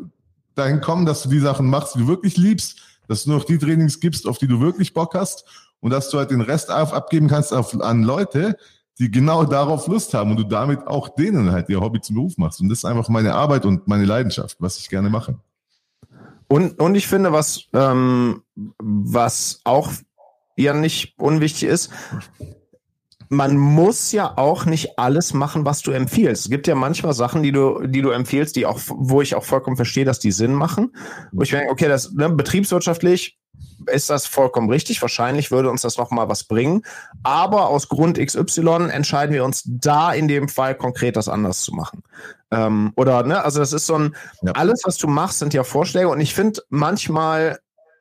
dahin kommen, dass du die Sachen machst, die du wirklich liebst, dass du noch die Trainings gibst, auf die du wirklich Bock hast und dass du halt den Rest abgeben kannst auf, an Leute, die genau darauf Lust haben und du damit auch denen halt ihr Hobby zum Beruf machst. Und das ist einfach meine Arbeit und meine Leidenschaft, was ich gerne mache.
Und, und ich finde, was, ähm, was auch ja nicht unwichtig ist, man muss ja auch nicht alles machen, was du empfiehlst. Es gibt ja manchmal Sachen, die du, die du empfiehlst, die auch, wo ich auch vollkommen verstehe, dass die Sinn machen. Wo ich denke, okay, das ne, betriebswirtschaftlich ist das vollkommen richtig. Wahrscheinlich würde uns das noch mal was bringen. Aber aus Grund XY entscheiden wir uns da in dem Fall konkret das anders zu machen. Ähm, oder, ne, also das ist so ein, ja. alles, was du machst, sind ja Vorschläge. Und ich finde manchmal,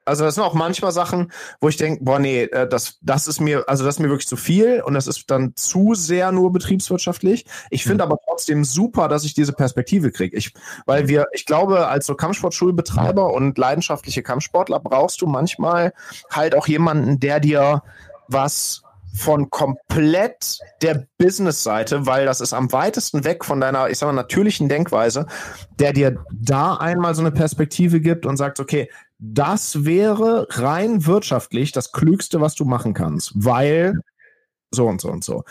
also das sind auch manchmal Sachen, wo ich denke, boah, nee, äh, das, das ist mir, also das ist mir wirklich zu viel und das ist dann zu sehr nur betriebswirtschaftlich. Ich finde mhm. aber trotzdem super, dass ich diese Perspektive kriege. Ich, weil wir, ich glaube, als so Kampfsportschulbetreiber und leidenschaftliche Kampfsportler brauchst du manchmal halt auch jemanden, der dir was von komplett der Business-Seite, weil das ist am weitesten weg von deiner, ich sag mal, natürlichen Denkweise, der dir da einmal so eine Perspektive gibt und sagt, okay, das wäre rein wirtschaftlich das Klügste, was du machen kannst, weil so und so und so.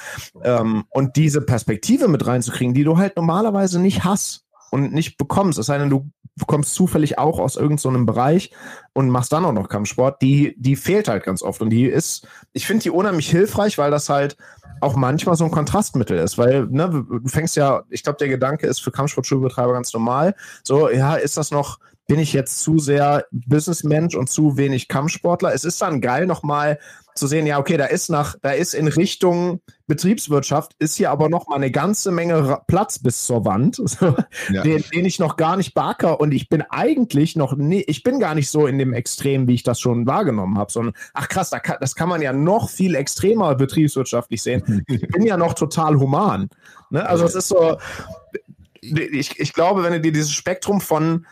Ähm, und diese Perspektive mit reinzukriegen, die du halt normalerweise nicht hast und nicht bekommst, es sei denn, du kommst zufällig auch aus irgendeinem so Bereich und machst dann auch noch Kampfsport, die, die fehlt halt ganz oft. Und die ist, ich finde die unheimlich hilfreich, weil das halt auch manchmal so ein Kontrastmittel ist, weil ne, du fängst ja, ich glaube, der Gedanke ist für Kampfsportschulbetreiber ganz normal. So, ja, ist das noch, bin ich jetzt zu sehr Businessmensch und zu wenig Kampfsportler? Es ist dann geil, nochmal zu sehen, ja, okay, da ist nach, da ist in Richtung Betriebswirtschaft, ist hier aber noch mal eine ganze Menge Platz bis zur Wand, ja. den, den, ich noch gar nicht backer und ich bin eigentlich noch, nie, ich bin gar nicht so in dem Extrem, wie ich das schon wahrgenommen habe, sondern, ach krass, da kann, das kann man ja noch viel extremer betriebswirtschaftlich sehen. Ich bin ja noch total human. Ne? Also es ist so, ich, ich glaube, wenn du dir dieses Spektrum von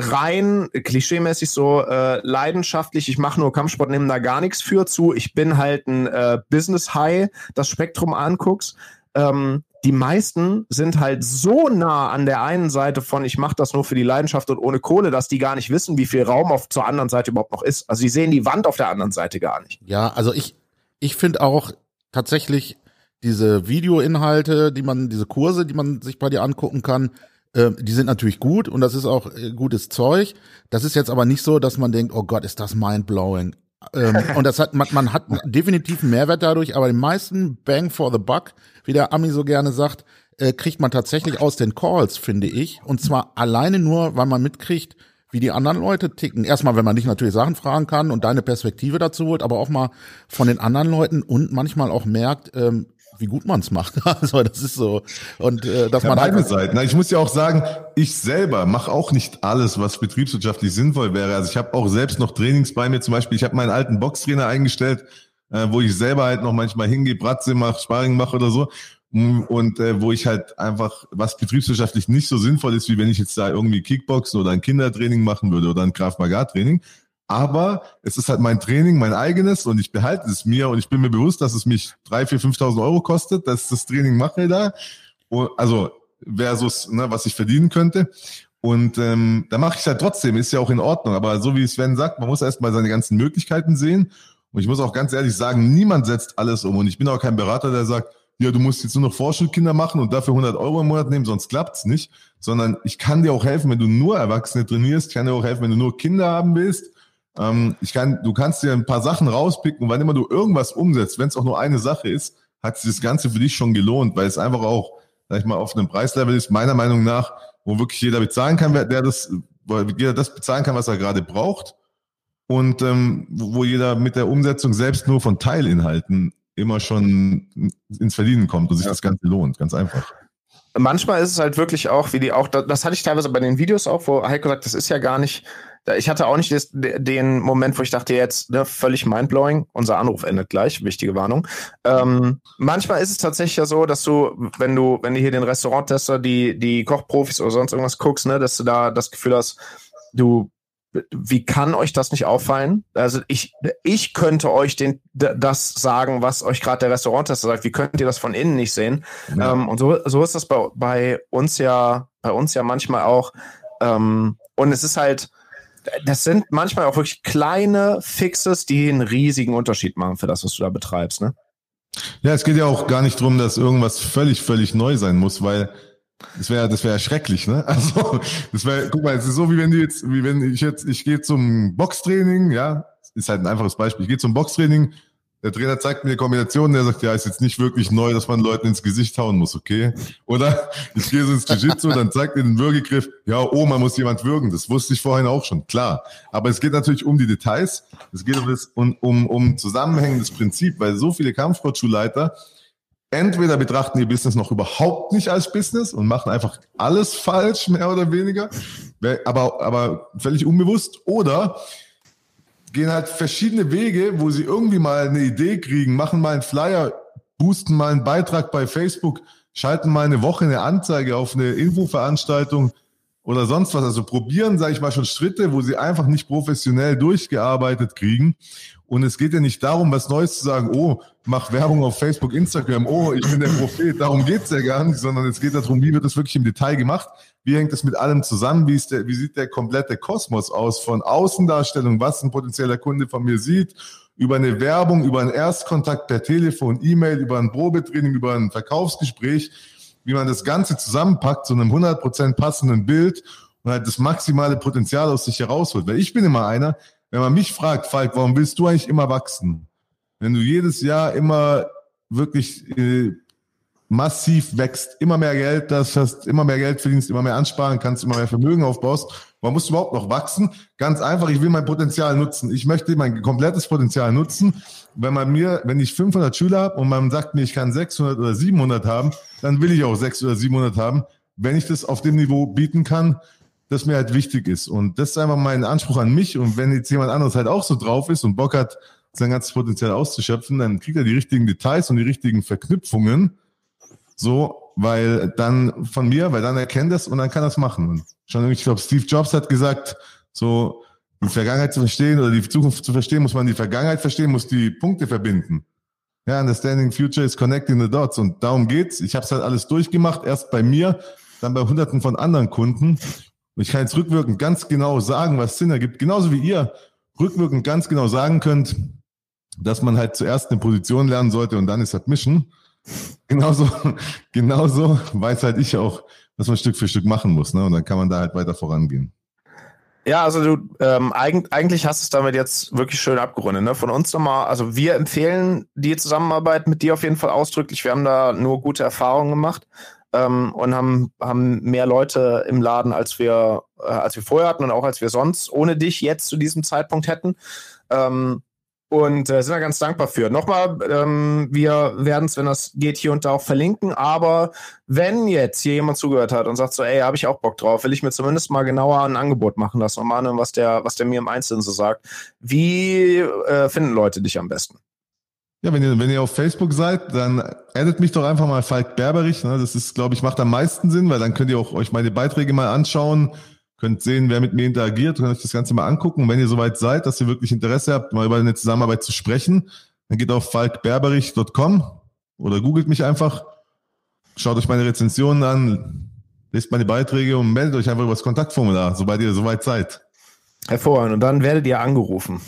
rein klischeemäßig so äh, leidenschaftlich, ich mache nur Kampfsport, nehme da gar nichts für zu, ich bin halt ein äh, Business High, das Spektrum anguckst. Ähm, die meisten sind halt so nah an der einen Seite von, ich mache das nur für die Leidenschaft und ohne Kohle, dass die gar nicht wissen, wie viel Raum auf zur anderen Seite überhaupt noch ist. Also sie sehen die Wand auf der anderen Seite gar nicht.
Ja, also ich, ich finde auch tatsächlich diese Videoinhalte, die man, diese Kurse, die man sich bei dir angucken kann, äh, die sind natürlich gut und das ist auch äh, gutes Zeug. Das ist jetzt aber nicht so, dass man denkt, oh Gott, ist das mindblowing. ähm, und das hat man, man hat definitiv einen Mehrwert dadurch, aber den meisten Bang for the Buck, wie der Ami so gerne sagt, äh, kriegt man tatsächlich aus den Calls, finde ich. Und zwar alleine nur, weil man mitkriegt, wie die anderen Leute ticken. Erstmal, wenn man dich natürlich Sachen fragen kann und deine Perspektive dazu holt, aber auch mal von den anderen Leuten und manchmal auch merkt, ähm, wie gut man es macht. Also das ist so. Und äh, dass ja, man
beide Seiten. Ich muss ja auch sagen, ich selber mache auch nicht alles, was betriebswirtschaftlich sinnvoll wäre. Also ich habe auch selbst noch Trainings bei mir. Zum Beispiel, ich habe meinen alten Boxtrainer eingestellt, äh, wo ich selber halt noch manchmal hingehe, Bratze mache, Sparring mache oder so. Mm, und äh, wo ich halt einfach, was betriebswirtschaftlich nicht so sinnvoll ist, wie wenn ich jetzt da irgendwie Kickboxen oder ein Kindertraining machen würde oder ein Kraft Maga Training, aber es ist halt mein Training, mein eigenes und ich behalte es mir und ich bin mir bewusst, dass es mich drei, vier, 5.000 Euro kostet, dass ich das Training mache da. Also versus, ne, was ich verdienen könnte. Und ähm, da mache ich halt trotzdem, ist ja auch in Ordnung. Aber so wie Sven sagt, man muss erst mal seine ganzen Möglichkeiten sehen. Und ich muss auch ganz ehrlich sagen, niemand setzt alles um. Und ich bin auch kein Berater, der sagt, ja, du musst jetzt nur noch Vorschulkinder machen und dafür 100 Euro im Monat nehmen, sonst klappt's nicht. Sondern ich kann dir auch helfen, wenn du nur Erwachsene trainierst. Ich kann dir auch helfen, wenn du nur Kinder haben willst ähm, ich kann, du kannst dir ein paar Sachen rauspicken und wann immer du irgendwas umsetzt, wenn es auch nur eine Sache ist, hat sich das Ganze für dich schon gelohnt, weil es einfach auch, sag ich mal, auf einem Preislevel ist, meiner Meinung nach, wo wirklich jeder bezahlen kann, der das, jeder das bezahlen kann, was er gerade braucht. Und ähm, wo jeder mit der Umsetzung selbst nur von Teilinhalten immer schon ins Verdienen kommt und sich
Ja.
das Ganze lohnt. Ganz einfach.
manchmal ist es halt wirklich auch, wie die auch, das, hatte ich teilweise bei den Videos auch, wo Heiko sagt, das ist ja gar nicht, ich hatte auch nicht des, de- den Moment, wo ich dachte, jetzt ne, völlig mindblowing, unser Anruf endet gleich, wichtige Warnung. Ähm, manchmal ist es tatsächlich ja so, dass du, wenn du, wenn du hier den Restauranttester, die, die Kochprofis oder sonst irgendwas guckst, ne, dass du da das Gefühl hast, du, wie kann euch das nicht auffallen? Also ich, ich könnte euch den, das sagen, was euch gerade der Restauranttester sagt. Wie könnt ihr das von innen nicht sehen?
Ja.
Ähm, und so, so ist das bei, bei uns ja, bei uns ja manchmal auch. Ähm, und es ist halt, das sind manchmal auch wirklich kleine Fixes, die einen riesigen Unterschied machen für das, was du da betreibst, ne?
Ja, es geht ja auch gar nicht drum, dass irgendwas völlig, völlig neu sein muss, weil das wäre, das wäre schrecklich, ne? Also, das wäre, guck mal, es ist so, wie wenn du jetzt, wie wenn ich jetzt, ich gehe zum Boxtraining, ja, ist halt ein einfaches Beispiel. Ich gehe zum Boxtraining, der Trainer zeigt mir eine Kombination, der sagt, ja, ist jetzt nicht wirklich neu, dass man Leuten ins Gesicht hauen muss, okay? Oder ich gehe so ins Jiu-Jitsu, dann zeigt mir den Würgegriff, ja, oh, man muss jemand würgen. Das wusste ich vorhin auch schon, klar. Aber es geht natürlich um die Details. Es geht um das, um, um, um zusammenhängendes Prinzip, weil so viele Kampfsportschulleiter entweder betrachten ihr Business noch überhaupt nicht als Business und machen einfach alles falsch, mehr oder weniger, aber, aber völlig unbewusst, oder gehen halt verschiedene Wege, wo sie irgendwie mal eine Idee kriegen, machen mal einen Flyer, boosten mal einen Beitrag bei Facebook, schalten mal eine Woche eine Anzeige auf eine Infoveranstaltung oder sonst was. Also probieren, sage ich mal, schon Schritte, wo sie einfach nicht professionell durchgearbeitet kriegen. Und es geht ja nicht darum, was Neues zu sagen, oh, mach Werbung auf Facebook, Instagram, oh, ich bin der Prophet. Darum geht's ja gar nicht, sondern es geht darum, wie wird das wirklich im Detail gemacht? Wie hängt das mit allem zusammen? Wie, ist der, wie sieht der komplette Kosmos aus von Außendarstellung, was ein potenzieller Kunde von mir sieht, über eine Werbung, über einen Erstkontakt per Telefon, E-Mail, über ein Probetraining, über ein Verkaufsgespräch, wie man das Ganze zusammenpackt zu einem 100% passenden Bild und halt das maximale Potenzial aus sich herausholt. Weil ich bin immer einer, wenn man mich fragt, Falk, warum willst du eigentlich immer wachsen? Wenn du jedes Jahr immer wirklich äh, massiv wächst, immer mehr Geld, das hast, immer mehr Geld verdienst, immer mehr ansparen kannst, immer mehr Vermögen aufbaust, musst du überhaupt noch wachsen? Ganz einfach, ich will mein Potenzial nutzen. Ich möchte mein komplettes Potenzial nutzen. Wenn man mir, wenn ich 500 Schüler habe und man sagt mir, ich kann 600 oder 700 haben, dann will ich auch 600 oder 700 haben, wenn ich das auf dem Niveau bieten kann, das mir halt wichtig ist. Und das ist einfach mein Anspruch an mich. Und wenn jetzt jemand anderes halt auch so drauf ist und Bock hat, sein ganzes Potenzial auszuschöpfen, dann kriegt er die richtigen Details und die richtigen Verknüpfungen. So, weil dann von mir, weil dann erkennt es und dann kann es machen. Und schon, ich glaube, Steve Jobs hat gesagt, so die Vergangenheit zu verstehen oder die Zukunft zu verstehen, muss man die Vergangenheit verstehen, muss die Punkte verbinden. Ja, understanding future is connecting the dots. Und darum geht's. Ich habe es halt alles durchgemacht, erst bei mir, dann bei hunderten von anderen Kunden. Und ich kann jetzt rückwirkend ganz genau sagen, was Sinn ergibt. Genauso wie ihr rückwirkend ganz genau sagen könnt, dass man halt zuerst eine Position lernen sollte und dann ist Submission. Genauso, genauso weiß halt ich auch, was man Stück für Stück machen muss. Ne? Und dann kann man da halt weiter vorangehen.
Ja, also du, ähm, eigentlich, eigentlich hast du es damit jetzt wirklich schön abgerundet. Ne? Von uns nochmal, also wir empfehlen die Zusammenarbeit mit dir auf jeden Fall ausdrücklich. Wir haben da nur gute Erfahrungen gemacht ähm, und haben, haben mehr Leute im Laden, als wir, äh, als wir vorher hatten und auch als wir sonst ohne dich jetzt zu diesem Zeitpunkt hätten. Ähm, und äh, sind da ganz dankbar für. Nochmal, ähm, wir werden es, wenn das geht, hier und da auch verlinken. Aber wenn jetzt hier jemand zugehört hat und sagt so, ey, habe ich auch Bock drauf, will ich mir zumindest mal genauer ein Angebot machen lassen und mal anhören, was der, was der mir im Einzelnen so sagt. Wie äh, finden Leute dich am besten?
Ja, wenn ihr, wenn ihr auf Facebook seid, dann addet mich doch einfach mal Falk Berberich. Ne? Das ist, glaube ich, macht am meisten Sinn, weil dann könnt ihr auch euch meine Beiträge mal anschauen, könnt sehen, wer mit mir interagiert, könnt euch das Ganze mal angucken. Wenn ihr soweit seid, dass ihr wirklich Interesse habt, mal über eine Zusammenarbeit zu sprechen, dann geht auf falkberberich.com oder googelt mich einfach, schaut euch meine Rezensionen an, lest meine Beiträge und meldet euch einfach über das Kontaktformular, sobald ihr soweit seid.
Hervorragend. Und dann werdet ihr angerufen.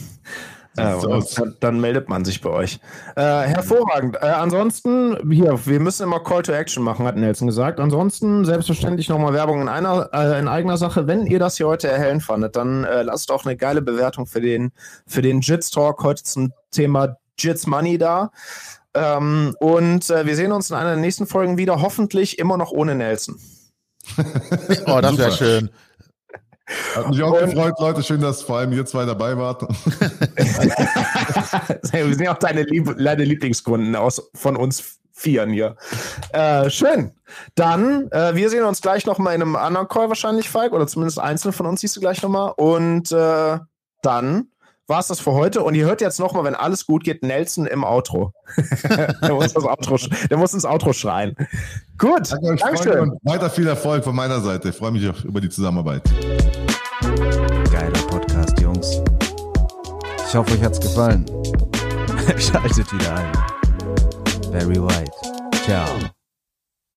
Äh, dann, dann meldet man sich bei euch. Äh, hervorragend. Äh, ansonsten, hier, wir müssen immer Call to Action machen, hat Nelson gesagt. Ansonsten selbstverständlich nochmal Werbung in einer, äh, in eigener Sache. Wenn ihr das hier heute erhellen fandet, dann äh, lasst auch eine geile Bewertung für den, für den Jits Talk heute zum Thema Jits Money da. Ähm, und äh, wir sehen uns in einer der nächsten Folgen wieder, hoffentlich immer noch ohne Nelson.
Oh, das wäre schön.
Hat mich auch
Und-
gefreut, Leute. Schön, dass vor allem ihr zwei dabei wart.
wir sind ja auch deine, Lieb deine Lieblingskunden aus, von uns Vieren hier. Äh, schön. Dann, äh, wir sehen uns gleich noch mal in einem anderen Call wahrscheinlich, Falk, oder zumindest einzelne von uns siehst du gleich noch mal. Und äh, dann war es das für heute. Und ihr hört jetzt noch mal, wenn alles gut geht, Nelson im Outro. der, muss das Outro der muss ins Outro schreien. Gut,
Danke
Dankeschön.
Und weiter viel Erfolg von meiner Seite. Ich freue mich auch über die Zusammenarbeit.
Geiler Podcast, Jungs. Ich hoffe, euch hat's gefallen. Schaltet wieder ein. Barry White. Ciao.